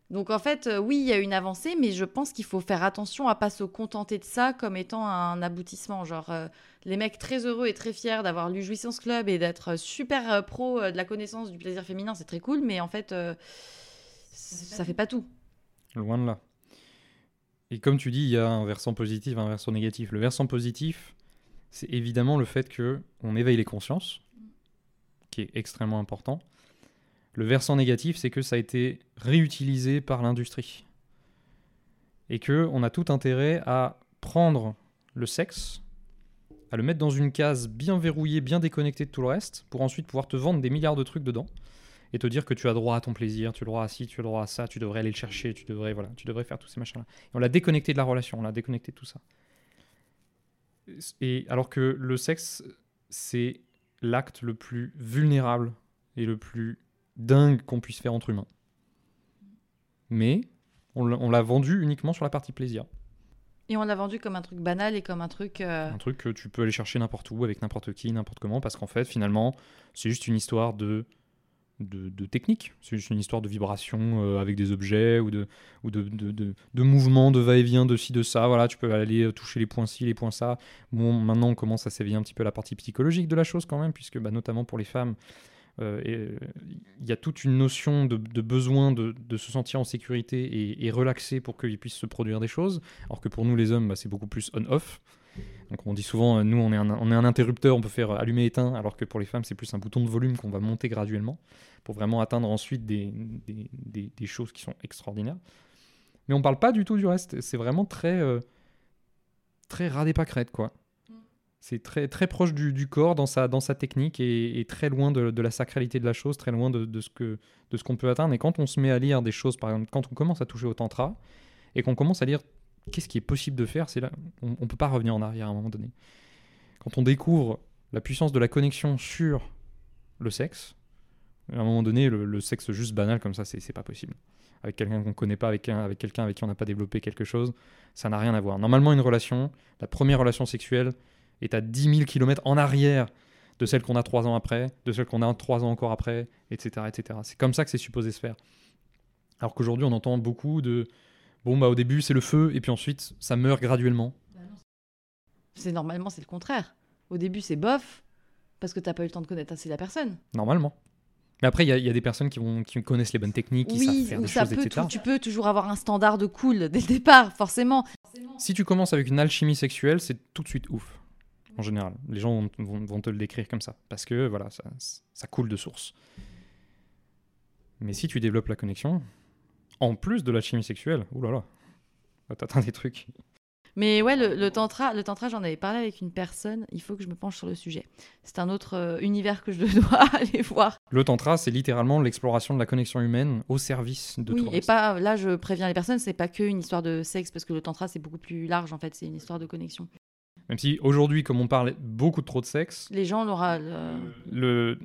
Donc en fait, euh, oui, il y a une avancée, mais je pense qu'il faut faire attention à pas se contenter de ça comme étant un aboutissement. Genre, euh, les mecs très heureux et très fiers d'avoir lu Jouissance Club et d'être super euh, pro euh, de la connaissance du plaisir féminin, c'est très cool, mais en fait, euh, ça fait pas tout. Loin de là. Et comme tu dis, il y a un versant positif, un versant négatif. Le versant positif, c'est évidemment le fait que on éveille les consciences, qui est extrêmement important. Le versant négatif, c'est que ça a été réutilisé par l'industrie. Et que on a tout intérêt à prendre le sexe, à le mettre dans une case bien verrouillée, bien déconnectée de tout le reste, pour ensuite pouvoir te vendre des milliards de trucs dedans et te dire que tu as droit à ton plaisir, tu as droit à ci, tu as droit à ça, tu devrais aller le chercher, tu devrais voilà, tu devrais faire tous ces machins-là. Et on l'a déconnecté de la relation, on l'a déconnecté de tout ça. Et alors que le sexe, c'est l'acte le plus vulnérable et le plus dingue qu'on puisse faire entre humains. Mais on l'a- vendu uniquement sur la partie plaisir. Et on l'a vendu comme un truc banal et comme un truc. euh, Un truc que tu peux aller chercher n'importe où, avec n'importe qui, n'importe comment, parce qu'en fait, finalement, c'est juste une histoire de, de, de technique. C'est juste une histoire de vibration euh, avec des objets ou de, ou de, de, de, de mouvements, de va-et-vient, de ci, de ça. Voilà, tu peux aller euh, toucher les points ci, les points ça. Bon, maintenant, on commence à s'éveiller un petit peu la partie psychologique de la chose quand même, puisque bah, notamment pour les femmes, et, euh, il y a toute une notion de, besoin de, se sentir en sécurité et, et relaxé pour qu'ils puissent se produire des choses, alors que pour nous les hommes, bah, c'est beaucoup plus on-off. Donc on dit souvent, euh, nous on est, un, interrupteur, on peut faire allumer éteint, alors que pour les femmes c'est plus un bouton de volume qu'on va monter graduellement pour vraiment atteindre ensuite des, choses qui sont extraordinaires. Mais on parle pas du tout du reste. C'est vraiment très, euh, très ras des pâquerettes, quoi. C'est très, très proche du, corps dans sa, dans sa technique et, très loin de, la sacralité de la chose, très loin de, ce que de ce qu'on peut atteindre. Et quand on se met à lire des choses, par exemple, quand on commence à toucher au tantra et qu'on commence à lire qu'est-ce qui est possible de faire, c'est là, on, on peut pas revenir en arrière à un moment donné. Quand on découvre la puissance de la connexion sur le sexe, à un moment donné, le, sexe juste banal comme ça, c'est pas possible. Avec quelqu'un qu'on connaît pas, avec, avec quelqu'un avec qui on n'a pas développé quelque chose, ça n'a rien à voir. Normalement, une relation, la première relation sexuelle est à 10 000 km en arrière de celle qu'on a 3 ans après, de celle qu'on a 3 ans encore après, etc. etc. C'est comme ça que c'est supposé se faire. Alors qu'aujourd'hui, on entend beaucoup de bon, bah au début, c'est le feu, et puis ensuite, ça meurt graduellement. C'est normalement, c'est le contraire. Au début, c'est bof, parce que t'as pas eu le temps de connaître assez la personne. Normalement. Mais après, il y, a- il y a des personnes qui, vont, qui connaissent les bonnes techniques, qui savent oui, faire ou des ça choses, peut, etc. tu peux toujours avoir un standard de cool dès le départ, forcément. Si tu commences avec une alchimie sexuelle, c'est tout de suite ouf. En général, les gens vont, vont- vont te le décrire comme ça. Parce que voilà, ça, ça coule de source. Mais si tu développes la connexion, en plus de l'alchimie sexuelle, oulala, là, t'atteins des trucs. Mais ouais, le, le tantra, le tantra, j'en avais parlé avec une personne. Il faut que je me penche sur le sujet. C'est un autre euh, univers que je dois aller voir. Le tantra, c'est littéralement l'exploration de la connexion humaine au service de oui, tout et reste. pas là, je préviens les personnes, c'est pas que une histoire de sexe parce que le tantra c'est beaucoup plus large en fait. C'est une histoire de connexion. Même si aujourd'hui, comme on parle beaucoup trop de sexe, Les gens l'aura. le- le...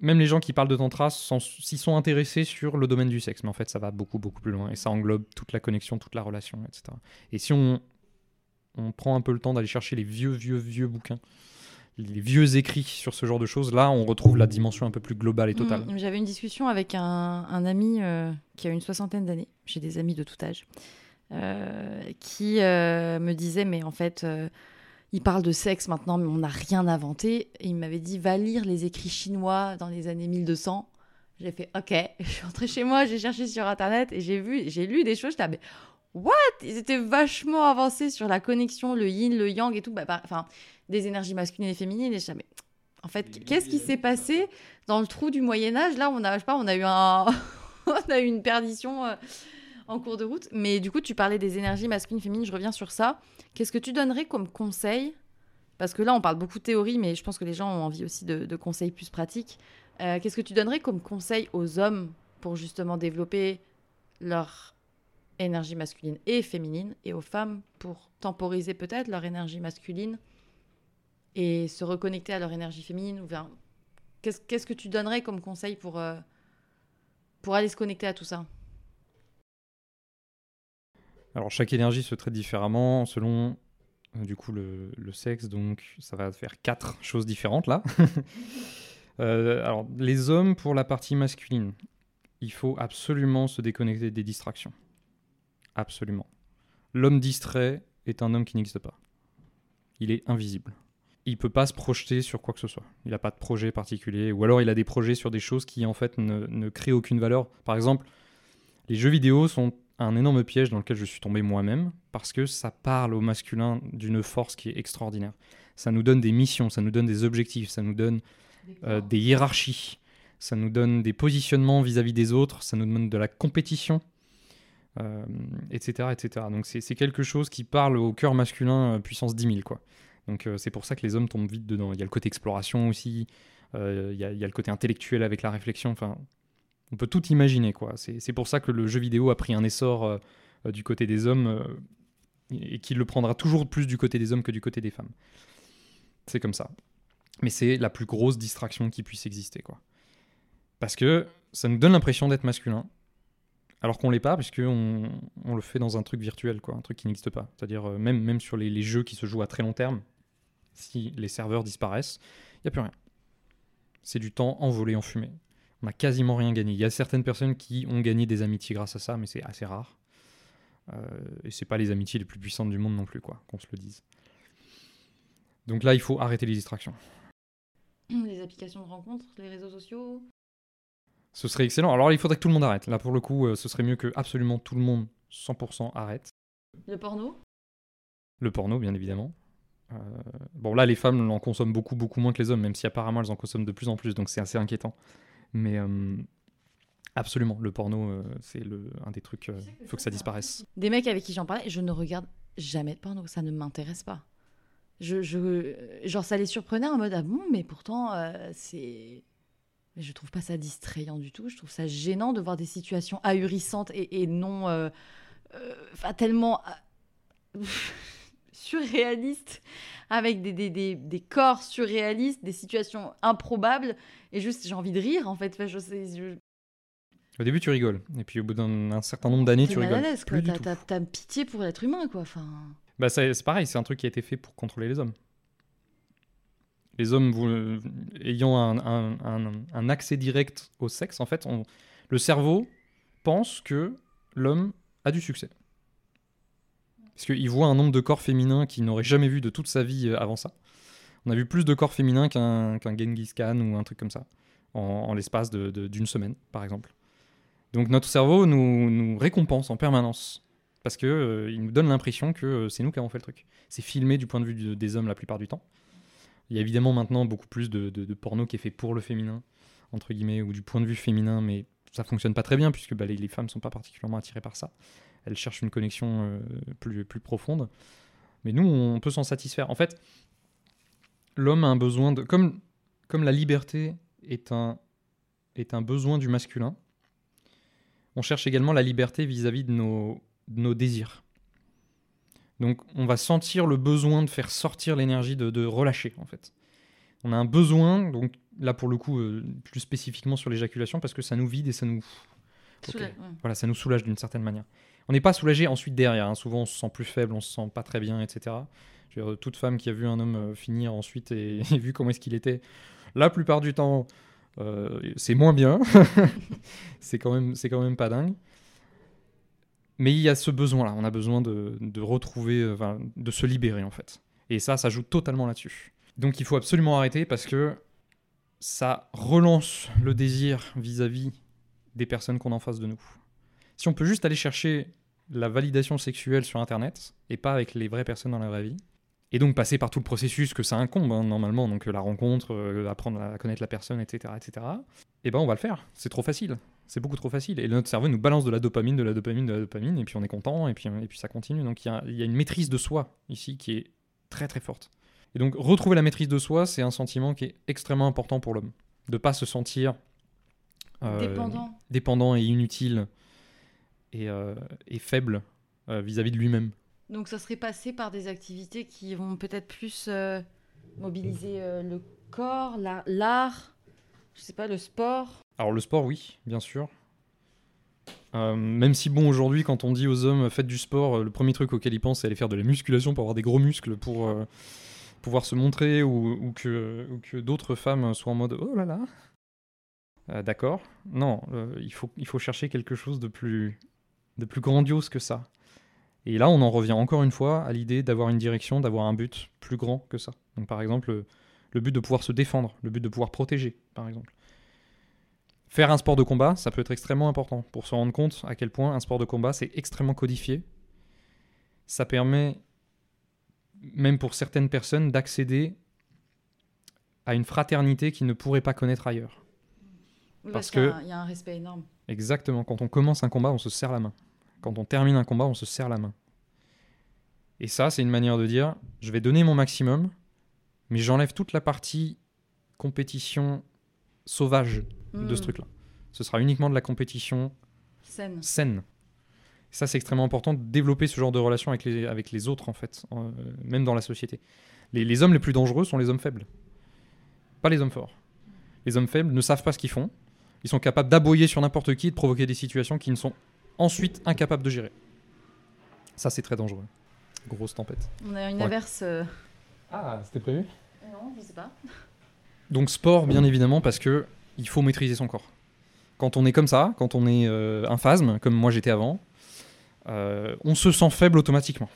même les gens qui parlent de tantra s'y sont intéressés sur le domaine du sexe, mais en fait ça va beaucoup beaucoup plus loin et ça englobe toute la connexion, toute la relation, etc. Et si on, on prend un peu le temps d'aller chercher les vieux vieux vieux bouquins, les vieux écrits sur ce genre de choses, là on retrouve la dimension un peu plus globale et totale. Mm, J'avais une discussion avec un, un ami euh, qui a une soixantaine d'années. J'ai des amis de tout âge. euh, qui euh, me disait mais en fait euh, il parle de sexe maintenant mais on n'a rien inventé. Et il m'avait dit va lire les écrits chinois dans les années 1200 j'ai fait ok. Je suis rentrée chez moi j'ai cherché sur internet et j'ai vu j'ai lu des choses. J'étais mais what? Ils étaient vachement avancés sur la connexion le yin le yang et tout. Bah, bah, enfin des énergies masculines et féminines. Et là, mais en fait qu'est-ce qui s'est passé dans le trou du Moyen Âge? Là on a je sais pas on a eu un on a eu une perdition euh, en cours de route. Mais du coup, tu parlais des énergies masculines, féminines, je reviens sur ça. Qu'est-ce que tu donnerais comme conseil? Parce que là, on parle beaucoup de théorie, mais je pense que les gens ont envie aussi de, conseils plus pratiques. Euh, Qu'est-ce que tu donnerais comme conseil aux hommes pour justement développer leur énergie masculine et féminine, et aux femmes pour temporiser peut-être leur énergie masculine et se reconnecter à leur énergie féminine ou qu'est-ce que tu donnerais comme conseil pour, euh, pour aller se connecter à tout ça? Alors chaque énergie se traite différemment selon euh, du coup le, sexe, donc ça va faire quatre choses différentes là. Euh, alors les hommes pour la partie masculine, il faut absolument se déconnecter des distractions. Absolument. L'homme distrait est un homme qui n'existe pas. Il est invisible. Il peut pas se projeter sur quoi que ce soit. Il n'a pas de projet particulier, ou alors il a des projets sur des choses qui en fait ne créent aucune valeur. Par exemple, les jeux vidéo sont un énorme piège dans lequel je suis tombé moi-même parce que ça parle au masculin d'une force qui est extraordinaire. Ça nous donne des missions, ça nous donne des objectifs, ça nous donne euh, des hiérarchies, ça nous donne des positionnements vis-à-vis des autres, ça nous donne de la compétition, euh, etc., etc. Donc c'est quelque chose qui parle au cœur masculin euh, puissance 10 000, quoi. Donc euh, c'est pour ça que les hommes tombent vite dedans. Il y a le côté exploration aussi, euh, il y, a- il y a le côté intellectuel avec la réflexion, enfin, on peut tout imaginer, quoi. C'est pour ça que le jeu vidéo a pris un essor euh, du côté des hommes euh, et qu'il le prendra toujours plus du côté des hommes que du côté des femmes. C'est comme ça. Mais c'est la plus grosse distraction qui puisse exister, quoi. Parce que ça nous donne l'impression d'être masculin, alors qu'on l'est pas, puisque on, on le fait dans un truc virtuel, quoi, un truc qui n'existe pas. C'est-à-dire euh, même, même sur les, les jeux qui se jouent à très long terme, si les serveurs disparaissent, il n'y a plus rien. C'est du temps envolé en fumée. On n'a quasiment rien gagné. Il y a certaines personnes qui ont gagné des amitiés grâce à ça, mais c'est assez rare. Euh, et c'est pas les amitiés les plus puissantes du monde non plus, quoi, qu'on se le dise. Donc là, il faut arrêter les distractions. Les applications de rencontres, les réseaux sociaux. Ce serait excellent. Alors il faudrait que tout le monde arrête. Là, pour le coup, euh, ce serait mieux que absolument tout le monde, 100% arrête. Le porno? Le porno, bien évidemment. Euh, bon, là, les femmes en consomment beaucoup, beaucoup moins que les hommes, même si apparemment elles en consomment de plus en plus, donc c'est assez inquiétant. Mais euh, absolument, le porno, euh, c'est un des trucs, il faut que ça disparaisse. Des mecs avec qui j'en parlais, je ne regarde jamais de porno, ça ne m'intéresse pas. Je, je, genre, ça les surprenait en mode, ah bon, mais pourtant, c'est. Mais je trouve pas ça distrayant du tout. Je trouve ça gênant de voir des situations ahurissantes et, et non. Enfin, tellement surréaliste, avec des, des, des, des, corps surréalistes, des situations improbables, et juste j'ai envie de rire en fait. je sais, Au début, tu rigoles, et puis au bout d'un certain nombre d'années, tu rigoles. T'as pitié pour l'être humain, quoi. Enfin... Bah, c'est pareil, c'est un truc qui a été fait pour contrôler les hommes. Les hommes vous, ayant un, un, un, accès direct au sexe, en fait, on, le cerveau pense que l'homme a du succès. Parce qu'il voit un nombre de corps féminins qu'il n'aurait jamais vu de toute sa vie euh, avant ça. On a vu plus de corps féminins qu'un Genghis Khan ou un truc comme ça, en, l'espace d'une semaine, par exemple. Donc notre cerveau nous, récompense en permanence, parce qu'il euh, nous donne l'impression que euh, c'est nous qui avons fait le truc. C'est filmé du point de vue des hommes la plupart du temps. Il y a évidemment maintenant beaucoup plus de, de, porno qui est fait pour le féminin, entre guillemets, ou du point de vue féminin, mais ça fonctionne pas très bien, puisque bah, les, les femmes sont pas particulièrement attirées par ça elle cherche une connexion euh, plus, plus profonde. Mais nous, on peut s'en satisfaire. En fait, l'homme a un besoin de... Comme, comme la liberté est un, est un besoin du masculin, on cherche également la liberté vis-à-vis de, nos, nos désirs. Donc on va sentir le besoin de faire sortir l'énergie, de, de, relâcher en fait. On a un besoin, donc là pour le coup euh, plus spécifiquement sur l'éjaculation, parce que ça nous vide et ça nous... Voilà, ça nous soulage d'une certaine manière. On n'est pas soulagé ensuite derrière. Hein. Souvent, on se sent plus faible, on se sent pas très bien, etc. toute femme qui a vu un homme euh, finir ensuite et, vu comment est-ce qu'il était, la plupart du temps, euh, c'est moins bien. c'est quand même, c'est quand même pas dingue. Mais il y a ce besoin-là. On a besoin de, retrouver, euh, de se libérer en fait. Et ça, ça joue totalement là-dessus. Donc, il faut absolument arrêter parce que ça relance le désir vis-à-vis -vis des personnes qu'on a en face de nous. Si on peut juste aller chercher la validation sexuelle sur Internet et pas avec les vraies personnes dans la vraie vie, et donc passer par tout le processus que ça incombe hein, normalement, donc la rencontre, euh, apprendre à connaître la personne, etc., etc. Et eh ben on va le faire. C'est trop facile. C'est beaucoup trop facile. Et notre cerveau nous balance de la dopamine, de la dopamine, de la dopamine, et puis on est content, et puis, et puis ça continue. Donc il y, y a, une maîtrise de soi ici qui est très très forte. Et donc retrouver la maîtrise de soi, c'est un sentiment qui est extrêmement important pour l'homme. De pas se sentir euh, dépendant. dépendant et inutile euh, et, faible euh, vis-à-vis de lui-même. Donc ça serait passé par des activités qui vont peut-être plus euh, mobiliser le corps, l'art, je sais pas, le sport. Alors le sport, oui, bien sûr. même si bon aujourd'hui quand on dit aux hommes faites du sport, le premier truc auquel ils pensent c'est aller faire de la musculation pour avoir des gros muscles pour pouvoir se montrer ou, que, ou que d'autres femmes soient en mode oh là là. D'accord. Non, il, faut, il faut chercher quelque chose de plus de plus grandiose que ça. Et là, on en revient encore une fois à l'idée d'avoir une direction, d'avoir un but plus grand que ça. Donc, par exemple, le but de pouvoir se défendre, le but de pouvoir protéger, par exemple. Faire un sport de combat, ça peut être extrêmement important pour se rendre compte à quel point un sport de combat, c'est extrêmement codifié. Ça permet, même pour certaines personnes, d'accéder à une fraternité qu'ils ne pourraient pas connaître ailleurs. parce qu'il y, y, a un respect énorme. Exactement. Quand on commence un combat, on se serre la main. Quand on termine un combat, on se serre la main. Et ça, c'est une manière de dire, je vais donner mon maximum, mais j'enlève toute la partie compétition sauvage de ce hmm. truc-là. Ce sera uniquement de la compétition saine. saine. ça, c'est extrêmement important de développer ce genre de relation avec les, avec les autres, en fait, même dans la société. Les, les hommes les plus dangereux sont les hommes faibles, pas les hommes forts. Les hommes faibles ne savent pas ce qu'ils font, ils sont capables d'aboyer sur n'importe qui et de provoquer des situations qu'ils ne sont ensuite incapables de gérer. Ça, c'est très dangereux. Grosse tempête. On a une averse. Euh, ah, c'était prévu? Non, je sais pas. Donc sport, bien évidemment, parce que il faut maîtriser son corps. Quand on est comme ça, quand on est euh, un phasme, comme moi j'étais avant, euh, on se sent faible automatiquement.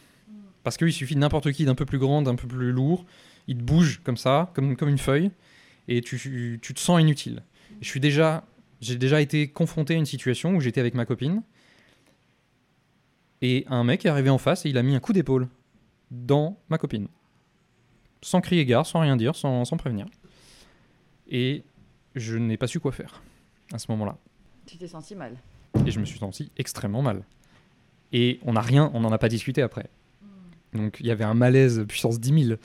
Parce qu'il suffit de n'importe qui d'un peu plus grand, d'un peu plus lourd, il te bouge comme ça, comme, comme une feuille, et tu, tu te sens inutile. Je suis déjà j'ai déjà été confronté à une situation où j'étais avec ma copine et un mec est arrivé en face et il a mis un coup d'épaule dans ma copine. sans crier gare, sans rien dire, sans, sans prévenir. Et je n'ai pas su quoi faire à ce moment-là. Tu t'es senti mal. Et je me suis senti extrêmement mal. Et on n'a rien, on n'en a pas discuté après. Donc il y avait un malaise puissance 10 000.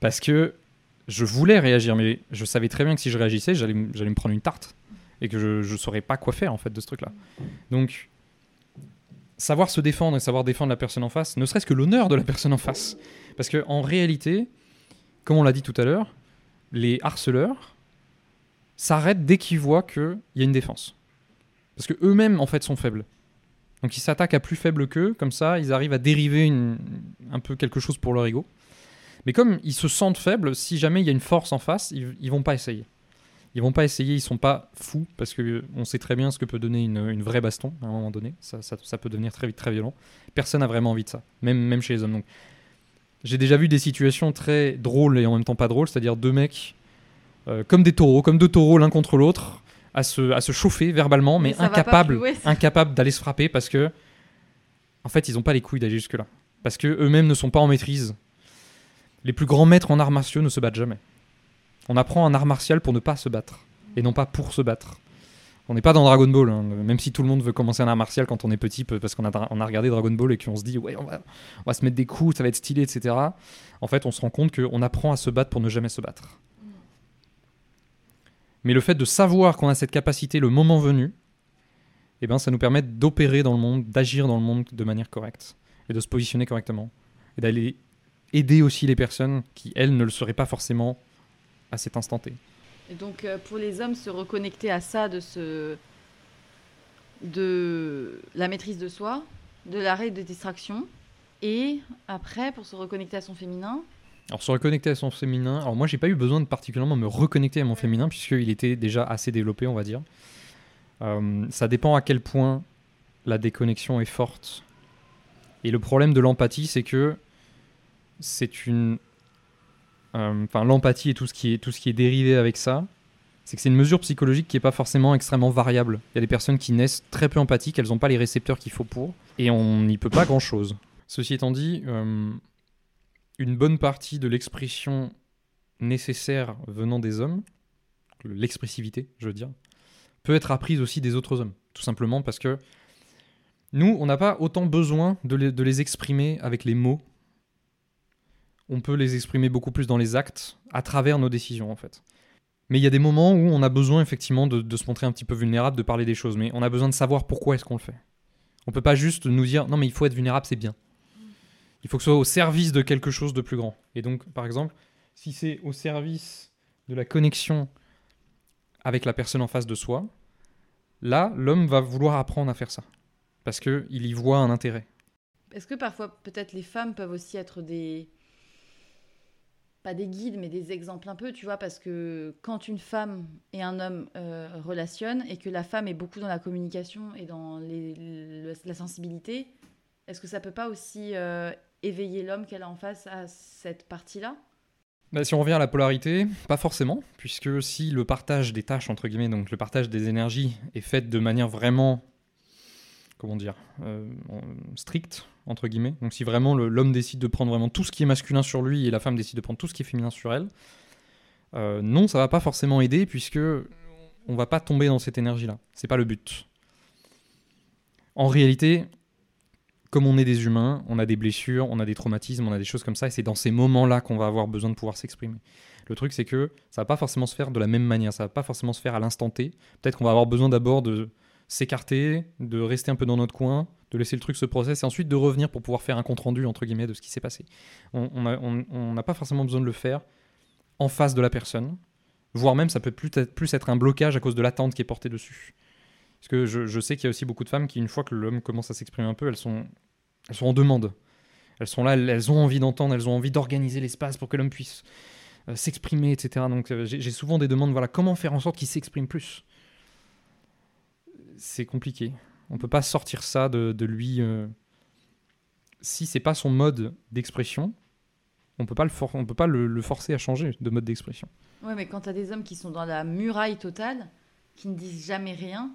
Parce que je voulais réagir, mais je savais très bien que si je réagissais, j'allais me prendre une tarte. Et que je ne saurais pas quoi faire en fait de ce truc-là. Donc savoir se défendre et savoir défendre la personne en face, ne serait-ce que l'honneur de la personne en face. Parce que en réalité, comme on l'a dit tout à l'heure, les harceleurs s'arrêtent dès qu'ils voient qu'il y a une défense. Parce que eux-mêmes en fait sont faibles. Donc ils s'attaquent à plus faible qu'eux, comme ça ils arrivent à dériver un peu quelque chose pour leur ego. Mais comme ils se sentent faibles, si jamais il y a une force en face, ils, ils vont pas essayer. Ils vont pas essayer, ils sont pas fous, parce que on sait très bien ce que peut donner une, une vraie baston à un moment donné. Ça, ça- ça peut devenir très vite très violent. Personne n'a vraiment envie de ça, même, même chez les hommes. Donc, j'ai déjà vu des situations très drôles et en même temps pas drôles, c'est-à-dire deux mecs euh, comme des taureaux, comme deux taureaux l'un contre l'autre, à se, à se chauffer verbalement, mais, Mais plus, ouais, incapables d'aller se frapper parce que, en fait, ils n'ont pas les couilles d'aller jusque-là. Parce que eux-mêmes ne sont pas en maîtrise. Les plus grands maîtres en arts martiaux ne se battent jamais. On apprend un art martial pour ne pas se battre et non pas pour se battre. On n'est pas dans Dragon Ball, hein, même si tout le monde veut commencer un art martial quand on est petit, parce qu'on a, regardé Dragon Ball et qu'on se dit ouais on va, on va se mettre des coups, ça va être stylé, etc. En fait, on se rend compte qu'on apprend à se battre pour ne jamais se battre. Mais le fait de savoir qu'on a cette capacité le moment venu, eh ben, ça nous permet d'opérer dans le monde, d'agir dans le monde de manière correcte et de se positionner correctement et d'aller aider aussi les personnes qui elles ne le seraient pas forcément à cet instant T. Et donc euh, pour les hommes, se reconnecter à ça, de ce de la maîtrise de soi, de l'arrêt de distraction, et après pour se reconnecter à son féminin. Alors se reconnecter à son féminin, alors moi j'ai pas eu besoin de particulièrement me reconnecter à mon féminin puisqu'il était déjà assez développé on va dire. Euh, ça dépend à quel point la déconnexion est forte. Et le problème de l'empathie c'est que c'est une... euh, Enfin l'empathie et tout ce, qui est, tout ce qui est dérivé avec ça, c'est que c'est une mesure psychologique qui n'est pas forcément extrêmement variable. Il y a des personnes qui naissent très peu empathiques, elles n'ont pas les récepteurs qu'il faut pour, et on n'y peut pas grand-chose. Ceci étant dit, euh, une bonne partie de l'expression nécessaire venant des hommes, l'expressivité, je veux dire, peut être apprise aussi des autres hommes. Tout simplement parce que nous, on n'a pas autant besoin de les, de les exprimer avec les mots. On peut les exprimer beaucoup plus dans les actes, à travers nos décisions en fait. Mais il y a des moments où on a besoin effectivement de, se montrer un petit peu vulnérable, de parler des choses, mais on a besoin de savoir pourquoi est-ce qu'on le fait. On peut pas juste nous dire non mais il faut être vulnérable, c'est bien. Il faut que ce soit au service de quelque chose de plus grand. Et donc, par exemple, si c'est au service de la connexion avec la personne en face de soi, là, l'homme va vouloir apprendre à faire ça. Parce qu'il y voit un intérêt. Est-ce que parfois peut-être les femmes peuvent aussi être des pas des guides mais des exemples un peu, tu vois, parce que quand une femme et un homme euh, relationnent et que la femme est beaucoup dans la communication et dans les- le- la sensibilité, est-ce que ça peut pas aussi euh, éveiller l'homme qu'elle a en face à cette partie-là? Bah, si on revient à la polarité, pas forcément, puisque si le partage des tâches, entre guillemets, donc le partage des énergies, est fait de manière vraiment, comment dire, euh, stricte, entre guillemets, donc si vraiment l'homme décide de prendre vraiment tout ce qui est masculin sur lui et la femme décide de prendre tout ce qui est féminin sur elle, euh, non, ça va pas forcément aider, puisque on va pas tomber dans cette énergie-là. C'est pas le but. En réalité, comme on est des humains, on a des blessures, on a des traumatismes, on a des choses comme ça, et c'est dans ces moments-là qu'on va avoir besoin de pouvoir s'exprimer. Le truc, c'est que ça va pas forcément se faire de la même manière, ça va pas forcément se faire à l'instant T. Peut-être qu'on va avoir besoin d'abord de s'écarter, de rester un peu dans notre coin, de laisser le truc se processer, et ensuite de revenir pour pouvoir faire un compte-rendu, entre guillemets, de ce qui s'est passé. On n'a pas forcément besoin de le faire en face de la personne, voire même ça peut plus être, plus être un blocage à cause de l'attente qui est portée dessus. Parce que je, sais qu'il y a aussi beaucoup de femmes qui, une fois que l'homme commence à s'exprimer un peu, elles sont, en demande. Elles sont là, elles, ont envie d'entendre, elles ont envie d'organiser l'espace pour que l'homme puisse euh, s'exprimer, etc. Donc euh, j'ai souvent des demandes, voilà, comment faire en sorte qu'il s'exprime plus? C'est compliqué. On peut pas sortir ça de, de lui. euh, Si c'est pas son mode d'expression, on peut pas le on peut pas le, le forcer à changer de mode d'expression. Ouais, mais quand t'as des hommes qui sont dans la muraille totale, qui ne disent jamais rien,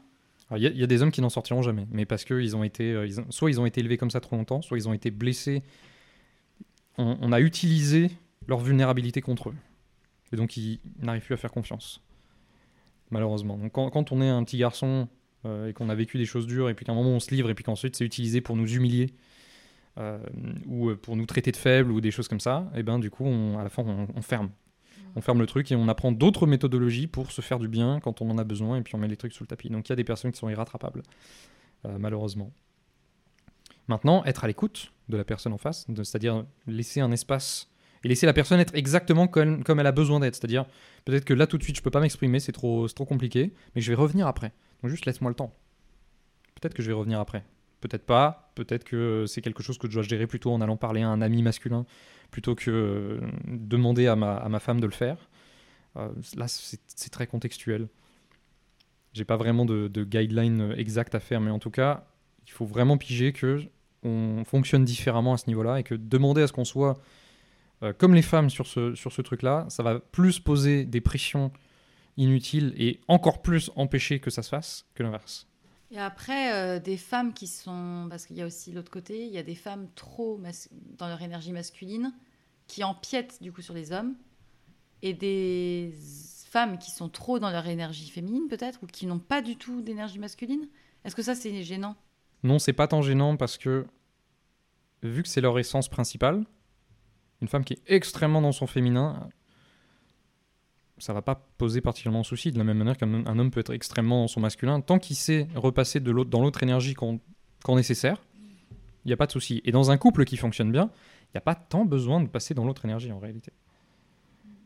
Il y, a- il y a des hommes qui n'en sortiront jamais, mais parce que ils ont été, euh, ils ont- soit ils ont été élevés comme ça trop longtemps, soit ils ont été blessés. On, on a utilisé leur vulnérabilité contre eux. Et donc ils n'arrivent plus à faire confiance. Malheureusement. Donc quand, quand on est un petit garçon euh, et qu'on a vécu des choses dures, et puis qu'à un moment on se livre, et puis qu'ensuite c'est utilisé pour nous humilier, euh, ou euh, pour nous traiter de faibles, ou des choses comme ça, et ben du coup, à la fin, on, ferme. On ferme le truc et on apprend d'autres méthodologies pour se faire du bien quand on en a besoin, et puis on met les trucs sous le tapis. Donc il y a des personnes qui sont irrattrapables, malheureusement. Maintenant, être à l'écoute de la personne en face, c'est-à-dire laisser un espace et laisser la personne être exactement comme, elle a besoin d'être. C'est-à-dire, peut-être que là tout de suite je peux pas m'exprimer, c'est trop compliqué, mais je vais revenir après. Juste laisse-moi le temps. Peut-être que je vais revenir après. Peut-être pas. Peut-être que c'est quelque chose que je dois gérer plutôt en allant parler à un ami masculin plutôt que euh, demander à ma, femme de le faire. Euh, là, c'est très contextuel. J'ai pas vraiment de, de guideline exact à faire, mais en tout cas, il faut vraiment piger que on fonctionne différemment à ce niveau-là et que demander à ce qu'on soit euh, comme les femmes sur ce, sur ce truc-là, ça va plus poser des pressions inutiles et encore plus empêcher que ça se fasse que l'inverse. Et après, euh, des femmes qui sont. Parce qu'il y a aussi l'autre côté, il y a des femmes trop mas- dans leur énergie masculine qui empiètent du coup sur les hommes. Et des femmes qui sont trop dans leur énergie féminine, peut-être, ou qui n'ont pas du tout d'énergie masculine. Est-ce que ça, c'est gênant? Non, c'est pas tant gênant parce que, vu que c'est leur essence principale, une femme qui est extrêmement dans son féminin, ça va pas poser particulièrement de souci. De la même manière qu'un un homme peut être extrêmement dans son masculin, tant qu'il sait repasser de l'autre, dans l'autre énergie quand, nécessaire, il n'y a pas de souci. Et dans un couple qui fonctionne bien, il n'y a pas tant besoin de passer dans l'autre énergie en réalité.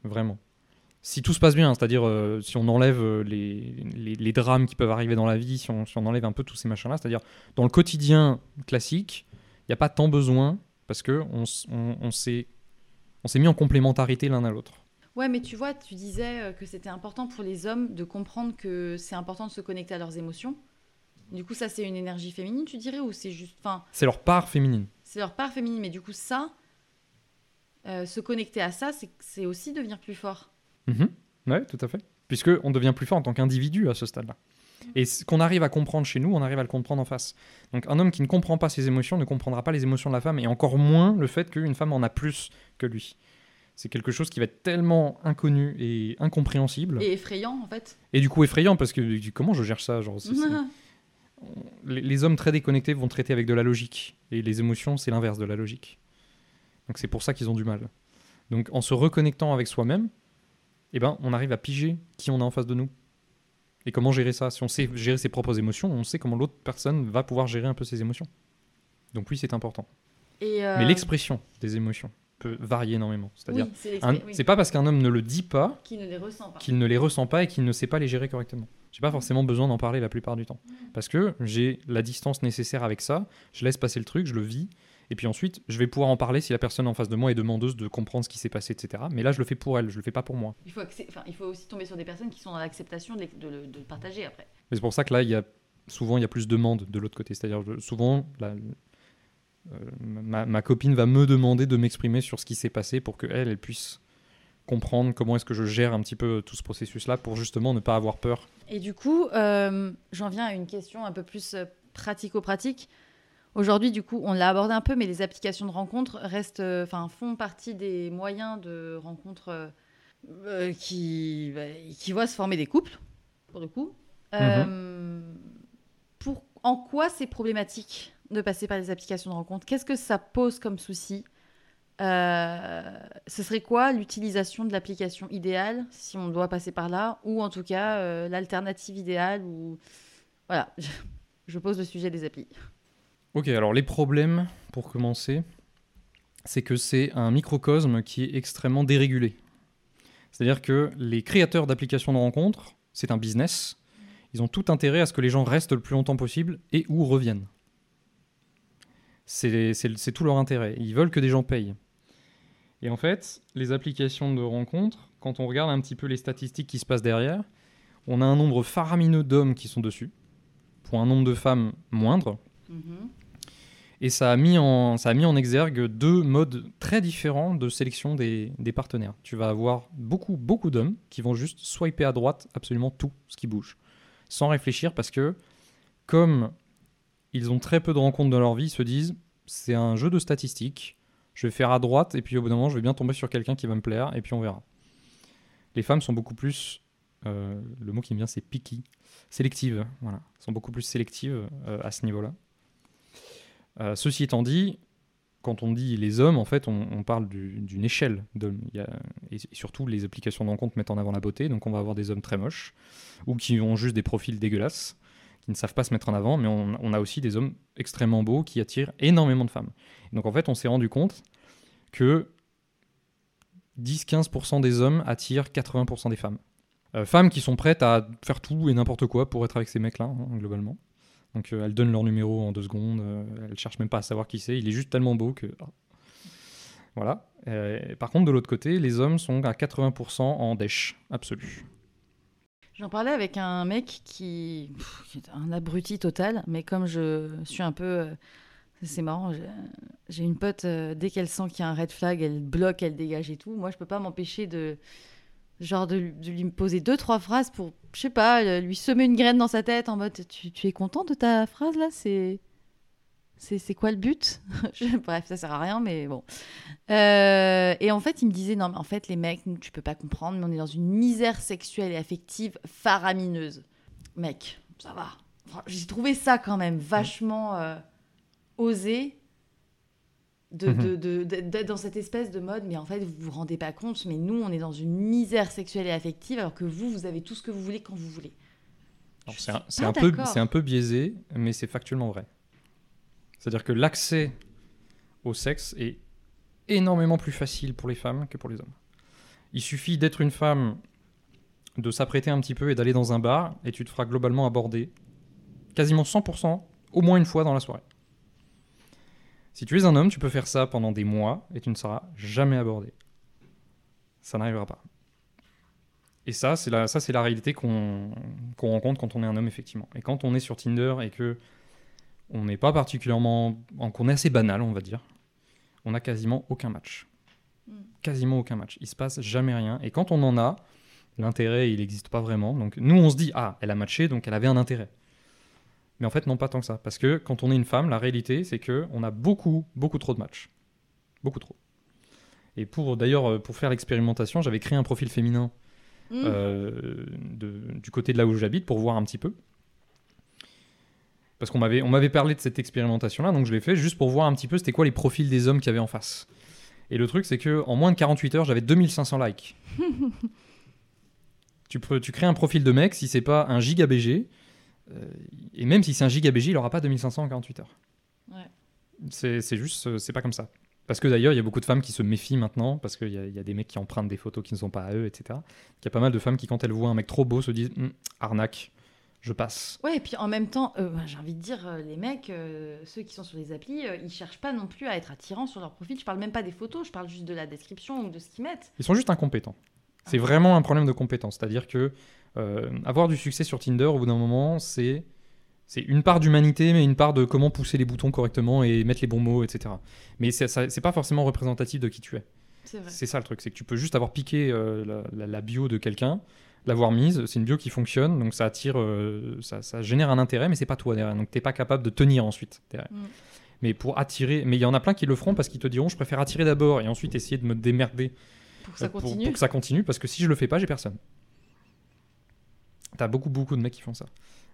Vraiment. Si tout se passe bien, c'est-à-dire euh, si on enlève euh, les, les, drames qui peuvent arriver dans la vie, si on, si on enlève un peu tous ces machins-là, c'est-à-dire dans le quotidien classique, il n'y a pas tant besoin parce que on, on, on s'est mis en complémentarité l'un à l'autre. Ouais, mais tu vois, tu disais euh, que c'était important pour les hommes de comprendre que c'est important de se connecter à leurs émotions. Du coup, ça, c'est une énergie féminine, tu dirais, ou c'est juste. Enfin, C'est leur part féminine. c'est leur part féminine, mais du coup, ça, euh, se connecter à ça, c'est- aussi devenir plus fort. Mhm. Ouais, tout à fait. Puisque on devient plus fort en tant qu'individu à ce stade-là. Et ce qu'on arrive à comprendre chez nous, on arrive à le comprendre en face. Donc un homme qui ne comprend pas ses émotions ne comprendra pas les émotions de la femme, et encore moins le fait qu'une femme en a plus que lui. C'est quelque chose qui va être tellement inconnu et incompréhensible, et, Et effrayant, en fait. du coup effrayant, parce que comment je gère ça genre, les, les hommes très déconnectés vont traiter avec de la logique. Et les émotions, c'est l'inverse de la logique. Donc c'est pour ça qu'ils ont du mal. Donc en se reconnectant avec soi-même, eh ben, on arrive à piger qui on a en face de nous. Et comment gérer ça? Si on sait gérer ses propres émotions, on sait comment l'autre personne va pouvoir gérer un peu ses émotions. Donc oui, c'est important. Et, euh, Mais l'expression des émotions peut varier énormément. C'est-à-dire, oui, c'est oui, pas parce qu'un homme ne le dit pas qui ne les ressent pas. qu'il ne les ressent pas et qu'il ne sait pas les gérer correctement. J'ai pas forcément besoin d'en parler la plupart du temps. Parce que j'ai la distance nécessaire avec ça, je laisse passer le truc, je le vis, et puis ensuite, je vais pouvoir en parler si la personne en face de moi est demandeuse de comprendre ce qui s'est passé, etc. Mais là, je le fais pour elle, je le fais pas pour moi. Il faut, il aussi tomber sur des personnes qui sont dans l'acceptation de, de le, de le partager après. Mais c'est pour ça que là, il y a souvent il y a plus de demandes de l'autre côté. C'est-à-dire souvent la- ma, ma copine va me demander de m'exprimer sur ce qui s'est passé pour que elle, puisse comprendre comment est-ce que je gère un petit peu tout ce processus-là pour justement ne pas avoir peur. Et du coup, euh, j'en viens à une question un peu plus euh, pratico-pratique. Aujourd'hui, du coup, on l'a abordé un peu, mais les applications de rencontres restent, euh, enfin, font partie des moyens de rencontres euh, euh, qui, bah, qui voient se former des couples, pour le coup. Euh, pour, en quoi c'est problématique? De passer par les applications de rencontres Qu'est-ce que ça pose comme souci? Euh, ce serait quoi l'utilisation de l'application idéale si on doit passer par là ou en tout cas euh, l'alternative idéale ou voilà je, je pose le sujet des applis Ok, alors les problèmes, pour commencer, c'est que c'est un microcosme qui est extrêmement dérégulé. C'est-à-dire que les créateurs d'applications de rencontres, c'est un business, ils ont tout intérêt à ce que les gens restent le plus longtemps possible et ou reviennent. C'est tout leur intérêt. Ils veulent que des gens payent. Et en fait, les applications de rencontres, quand on regarde un petit peu les statistiques qui se passent derrière, on a un nombre faramineux d'hommes qui sont dessus, pour un nombre de femmes moindre. Et ça a, mis en, ça a mis en exergue deux modes très différents de sélection des, des partenaires. Tu vas avoir beaucoup, beaucoup d'hommes qui vont juste swiper à droite absolument tout ce qui bouge, sans réfléchir parce que, comme ils ont très peu de rencontres dans leur vie, ils se disent c'est un jeu de statistiques, je vais faire à droite, et puis au bout d'un moment, je vais bien tomber sur quelqu'un qui va me plaire, et puis on verra. Les femmes sont beaucoup plus, euh, le mot qui me vient, c'est picky, sélectives, voilà, sont beaucoup plus sélectives euh, à ce niveau-là. Euh, ceci étant dit, quand on dit les hommes, en fait, on, parle du- d'une échelle d'hommes. Et, surtout, les applications de mettent en avant la beauté. Donc, on va avoir des hommes très moches ou qui ont juste des profils dégueulasses, qui ne savent pas se mettre en avant. Mais on, a aussi des hommes extrêmement beaux qui attirent énormément de femmes. Donc, en fait, on s'est rendu compte que 10-15% des hommes attirent 80% des femmes. Euh, femmes qui sont prêtes à faire tout et n'importe quoi pour être avec ces mecs-là, hein, globalement. Donc euh, elles donnent leur numéro en deux secondes, euh, elles cherchent même pas à savoir qui c'est, il est juste tellement beau que... ah. Voilà. Euh, par contre, de l'autre côté, les hommes sont à 80% en dèche absolue. J'en parlais avec un mec qui, est un abruti total, mais comme je suis un peu. euh, c'est marrant, j'ai- une pote, euh, dès qu'elle sent qu'il y a un red flag, elle bloque, elle dégage et tout. Moi, je peux pas m'empêcher de. Genre de lui poser deux, trois phrases pour, je sais pas, euh, lui semer une graine dans sa tête en mode Tu, tu es content de ta phrase là? C'est. C'est quoi le but? Bref, ça sert à rien, mais bon. Euh, et en fait, il me disait non, mais en fait, les mecs, tu peux pas comprendre, mais on est dans une misère sexuelle et affective faramineuse. Mec, ça va. Enfin, J'ai trouvé ça quand même vachement euh, osé Mhm. de- de- de- d'être dans cette espèce de mode, mais en fait, vous vous rendez pas compte, mais nous, on est dans une misère sexuelle et affective, alors que vous, vous avez tout ce que vous voulez quand vous voulez. C'est un, un peu, d'accord. c'est un peu biaisé, mais c'est factuellement vrai. C'est-à-dire que l'accès au sexe est énormément plus facile pour les femmes que pour les hommes. Il suffit d'être une femme, de s'apprêter un petit peu et d'aller dans un bar, et tu te feras globalement aborder quasiment 100% au moins une fois dans la soirée. Si tu es un homme, tu peux faire ça pendant des mois et tu ne seras jamais abordé. Ça n'arrivera pas. Et ça, c'est la, la réalité qu'on qu'on rencontre quand on est un homme, effectivement. Et quand on est sur Tinder et que on n'est pas particulièrement. en- qu'on est assez banal, on va dire, on n'a quasiment aucun match. Mm. Quasiment aucun match. Il se passe jamais rien. Et quand on en a, l'intérêt, il n'existe pas vraiment. Donc nous, on se dit, ah, elle a matché, donc elle avait un intérêt. Mais en fait, non, pas tant que ça. Parce que quand on est une femme, la réalité, c'est que on a beaucoup, beaucoup trop de matchs. Beaucoup trop. Et pour d'ailleurs, euh, pour faire l'expérimentation, j'avais créé un profil féminin Mm. euh, de- du côté de là où j'habite pour voir un petit peu. Parce qu'on m'avait, on m'avait parlé de cette expérimentation-là, donc je l'ai fait juste pour voir un petit peu c'était quoi les profils des hommes qu'il y avait en face. Et le truc, c'est que en moins de 48 heures, j'avais 2500 likes. tu, peux, tu crées un profil de mec, si c'est pas un giga BG, euh, et même si c'est un giga BG, il aura pas 2500 en 48 heures. Ouais. C'est, c'est juste, euh, c'est pas comme ça. Parce que d'ailleurs, il y a beaucoup de femmes qui se méfient maintenant, parce qu'il y, y a des mecs qui empruntent des photos qui ne sont pas à eux, etc. Il y a pas mal de femmes qui, quand elles voient un mec trop beau, se disent Hum, arnaque, je passe. Ouais, et puis en même temps, euh, j'ai envie de dire, euh, les mecs, euh, ceux qui sont sur les applis, ils cherchent pas non plus à être attirants sur leur profil. Je parle même pas des photos, je parle juste de la description ou de ce qu'ils mettent. Ils sont juste incompétents. C'est vraiment un problème de compétence. C'est-à-dire que avoir du succès sur Tinder, au bout d'un moment, c'est c'est une part d'humanité, mais une part de comment pousser les boutons correctement et mettre les bons mots, etc. Mais c'est pas forcément représentatif de qui tu es. C'est ça le truc, c'est que tu peux juste avoir piqué la, la- la bio de quelqu'un, l'avoir mise, c'est une bio qui fonctionne, donc ça attire, euh, ça, ça génère un intérêt, mais c'est pas toi derrière, donc t'es pas capable de tenir ensuite derrière. Mm. Mais pour attirer, mais il y en a plein qui le feront parce qu'ils te diront, je préfère attirer d'abord et ensuite essayer de me démerder Pour que ça euh, pour, continue. pour que ça continue, parce que si je le fais pas, j'ai personne. T'as beaucoup, beaucoup de mecs qui font ça.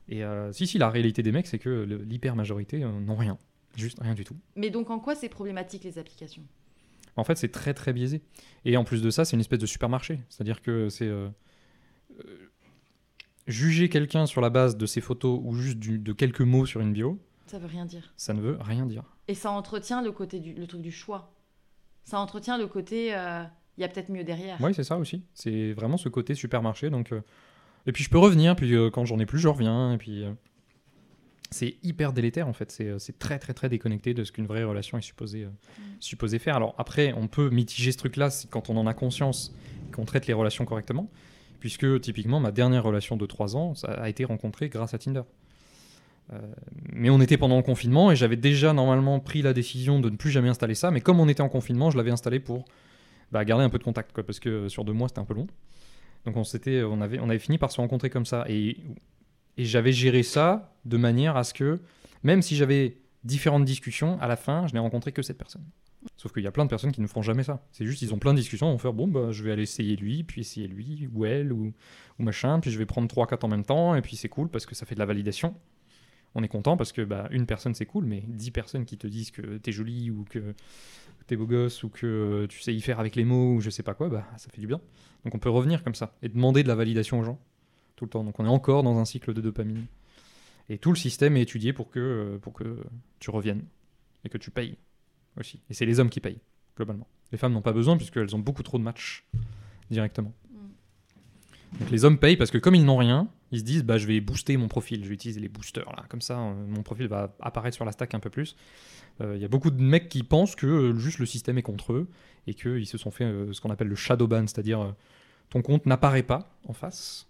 Et euh, si, si, la réalité des mecs, c'est que l'hyper-majorité euh, n'ont rien. Juste rien du tout. Mais donc en quoi c'est problématique les applications? En fait, c'est très, très biaisé. Et en plus de ça, c'est une espèce de supermarché. C'est-à-dire que c'est. Euh, euh, juger quelqu'un sur la base de ses photos ou juste du- de quelques mots sur une bio, Ça veut rien dire. ça ne veut rien dire. Et ça entretient le côté du le truc du choix. Ça entretient le côté euh, il y a peut-être mieux derrière. Oui, c'est ça aussi. C'est vraiment ce côté supermarché. Donc, euh, Et puis je peux revenir, puis euh, quand j'en ai plus, je reviens. Et puis euh, c'est hyper délétère en fait. C'est euh, très très très déconnecté de ce qu'une vraie relation est supposée, euh, supposée faire. Alors après, on peut mitiger ce truc-là quand on en a conscience, qu'on traite les relations correctement. Puisque typiquement, ma dernière relation de 3 ans, a été rencontrée grâce à Tinder. Euh, mais on était pendant le confinement et j'avais déjà normalement pris la décision de ne plus jamais installer ça. Mais comme on était en confinement, je l'avais installé pour bah, garder un peu de contact, parce que euh, sur deux mois c'était un peu long. Donc on, s'était, on, avait, fini par se rencontrer comme ça. Et j'avais géré ça de manière à ce que, même si j'avais différentes discussions, à la fin, je n'ai rencontré que cette personne. Sauf qu'il y a plein de personnes qui ne feront jamais ça. C'est juste, ils ont plein de discussions, ils vont faire bon, bah, je vais aller essayer lui, puis essayer lui, ou elle, ou, ou machin, puis je vais prendre 3-4 en même temps, et puis c'est cool parce que ça fait de la validation. On est content parce que bah, une personne c'est cool, mais 10 personnes qui te disent que t'es jolie, ou que t'es beau gosse, ou que tu sais y faire avec les mots, ou je sais pas quoi, bah, ça fait du bien. Donc on peut revenir comme ça, et demander de la validation aux gens, tout le temps. Donc on est encore dans un cycle de dopamine. Et tout le système est étudié pour que, pour que tu reviennes, et que tu payes aussi. Et c'est les hommes qui payent, globalement. Les femmes n'ont pas besoin puisqu'elles ont beaucoup trop de matchs directement. Donc les hommes payent parce que comme ils n'ont rien, ils se disent bah je vais booster mon profil, je vais utiliser les boosters là, comme ça euh, mon profil va apparaître sur la stack un peu plus. Il y a beaucoup de mecs qui pensent que euh, juste le système est contre eux et qu'ils se sont fait euh, ce qu'on appelle le shadow ban, c'est-à-dire euh, ton compte n'apparaît pas en face,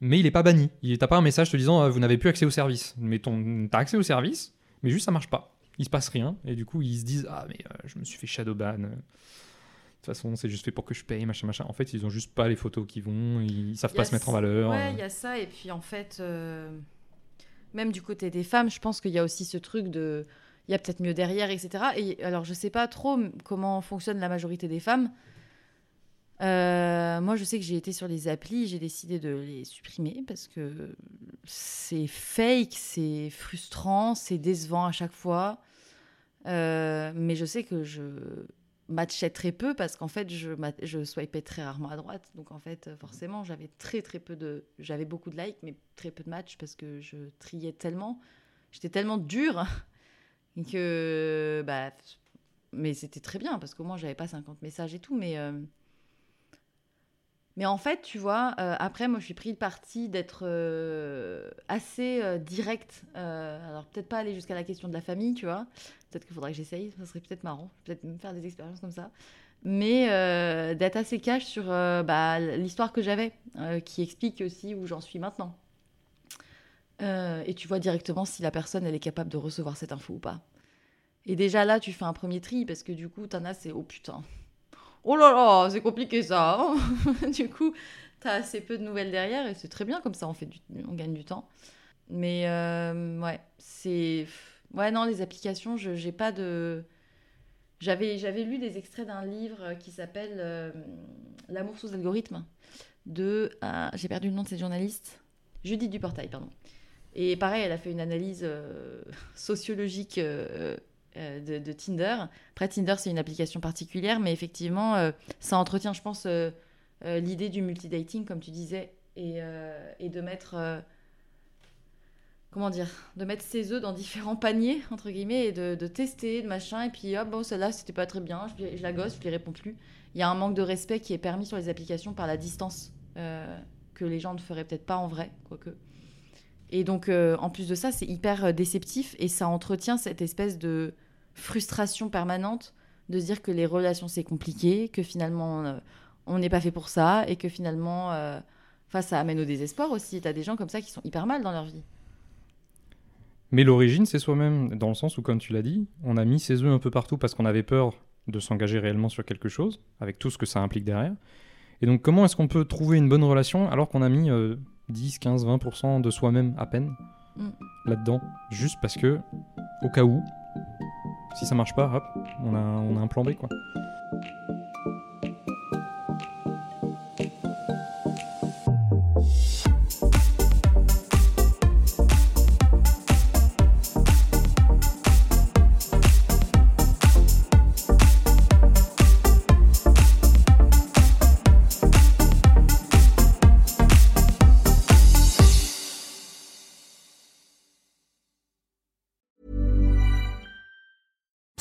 mais il n'est pas banni. Il t'a pas un message te disant euh, vous n'avez plus accès au service, mais ton t'as accès au service, mais juste ça marche pas. Il se passe rien et du coup ils se disent ah mais euh, je me suis fait shadow ban. euh, De toute façon, c'est juste fait pour que je paye, machin, machin. En fait, ils ont juste pas les photos qui vont, ils savent pas se mettre en valeur. Ouais, il y a ça. Et puis en fait, euh, même du côté des femmes, je pense qu'il y a aussi ce truc de. Il y a peut-être mieux derrière, etc. Et alors, je sais pas trop comment fonctionne la majorité des femmes. Euh, moi, je sais que j'ai été sur les applis, j'ai décidé de les supprimer parce que c'est fake, c'est frustrant, c'est décevant à chaque fois. Euh, mais je sais que je matchais très peu parce qu'en fait, je, je swipais très rarement à droite. Donc, en fait, forcément, j'avais très, très peu de. J'avais beaucoup de likes, mais très peu de matchs parce que je triais tellement. J'étais tellement dure que. Bah, mais c'était très bien parce qu'au moins, j'avais pas 50 messages et tout. Mais. euh, Mais en fait, tu vois, euh, après, moi, je suis pris le parti d'être euh, assez euh, direct. Euh, alors, peut-être pas aller jusqu'à la question de la famille, tu vois. Peut-être qu'il faudrait que j'essaye, ça serait peut-être marrant. Peut-être même faire des expériences comme ça. Mais d'être assez cash sur bah, l'histoire que j'avais, qui explique aussi où j'en suis maintenant. Et tu vois directement si la personne, elle est capable de recevoir cette info ou pas. Et déjà là, tu fais un premier tri, parce que du coup, t'en as, c'est « Oh putain !» Oh là là, c'est compliqué ça. hein. du coup, t'as assez peu de nouvelles derrière et c'est très bien comme ça, on fait du- on gagne du temps. Mais euh, ouais, c'est ouais non les applications, je j'ai pas de. J'avais lu des extraits d'un livre qui s'appelle euh, L'amour sous algorithme de ah, j'ai perdu le nom de cette journaliste Judith Duportail pardon. Et pareil, elle a fait une analyse euh, sociologique euh, euh, de, de Tinder. Après, Tinder, c'est une application particulière, mais effectivement, euh, ça entretient, je pense, euh, euh, l'idée du multidating, comme tu disais, et, euh, de mettre. euh, comment dire De mettre ses œufs dans différents paniers, entre guillemets, et de, tester, de machin, et puis, hop, bon, celle-là, c'était pas très bien, je, je la gosse, je lui réponds plus. Il y a un manque de respect qui est permis sur les applications par la distance, euh, que les gens ne feraient peut-être pas en vrai, quoique. Et donc, euh, en plus de ça, c'est hyper euh, déceptif et ça entretient cette espèce de frustration permanente de se dire que les relations c'est compliqué, que finalement euh, on n'est pas fait pour ça et que finalement, euh, enfin, ça amène au désespoir aussi. T'as des gens comme ça qui sont hyper mal dans leur vie. Mais l'origine, c'est soi-même, dans le sens où, comme tu l'as dit, on a mis ses œufs un peu partout parce qu'on avait peur de s'engager réellement sur quelque chose, avec tout ce que ça implique derrière. Et donc, comment est-ce qu'on peut trouver une bonne relation alors qu'on a mis euh, 10, 15, 20% de soi-même à peine Mm. là-dedans Juste parce que, au cas où, si ça marche pas, hop, on a, on a un plan B, quoi.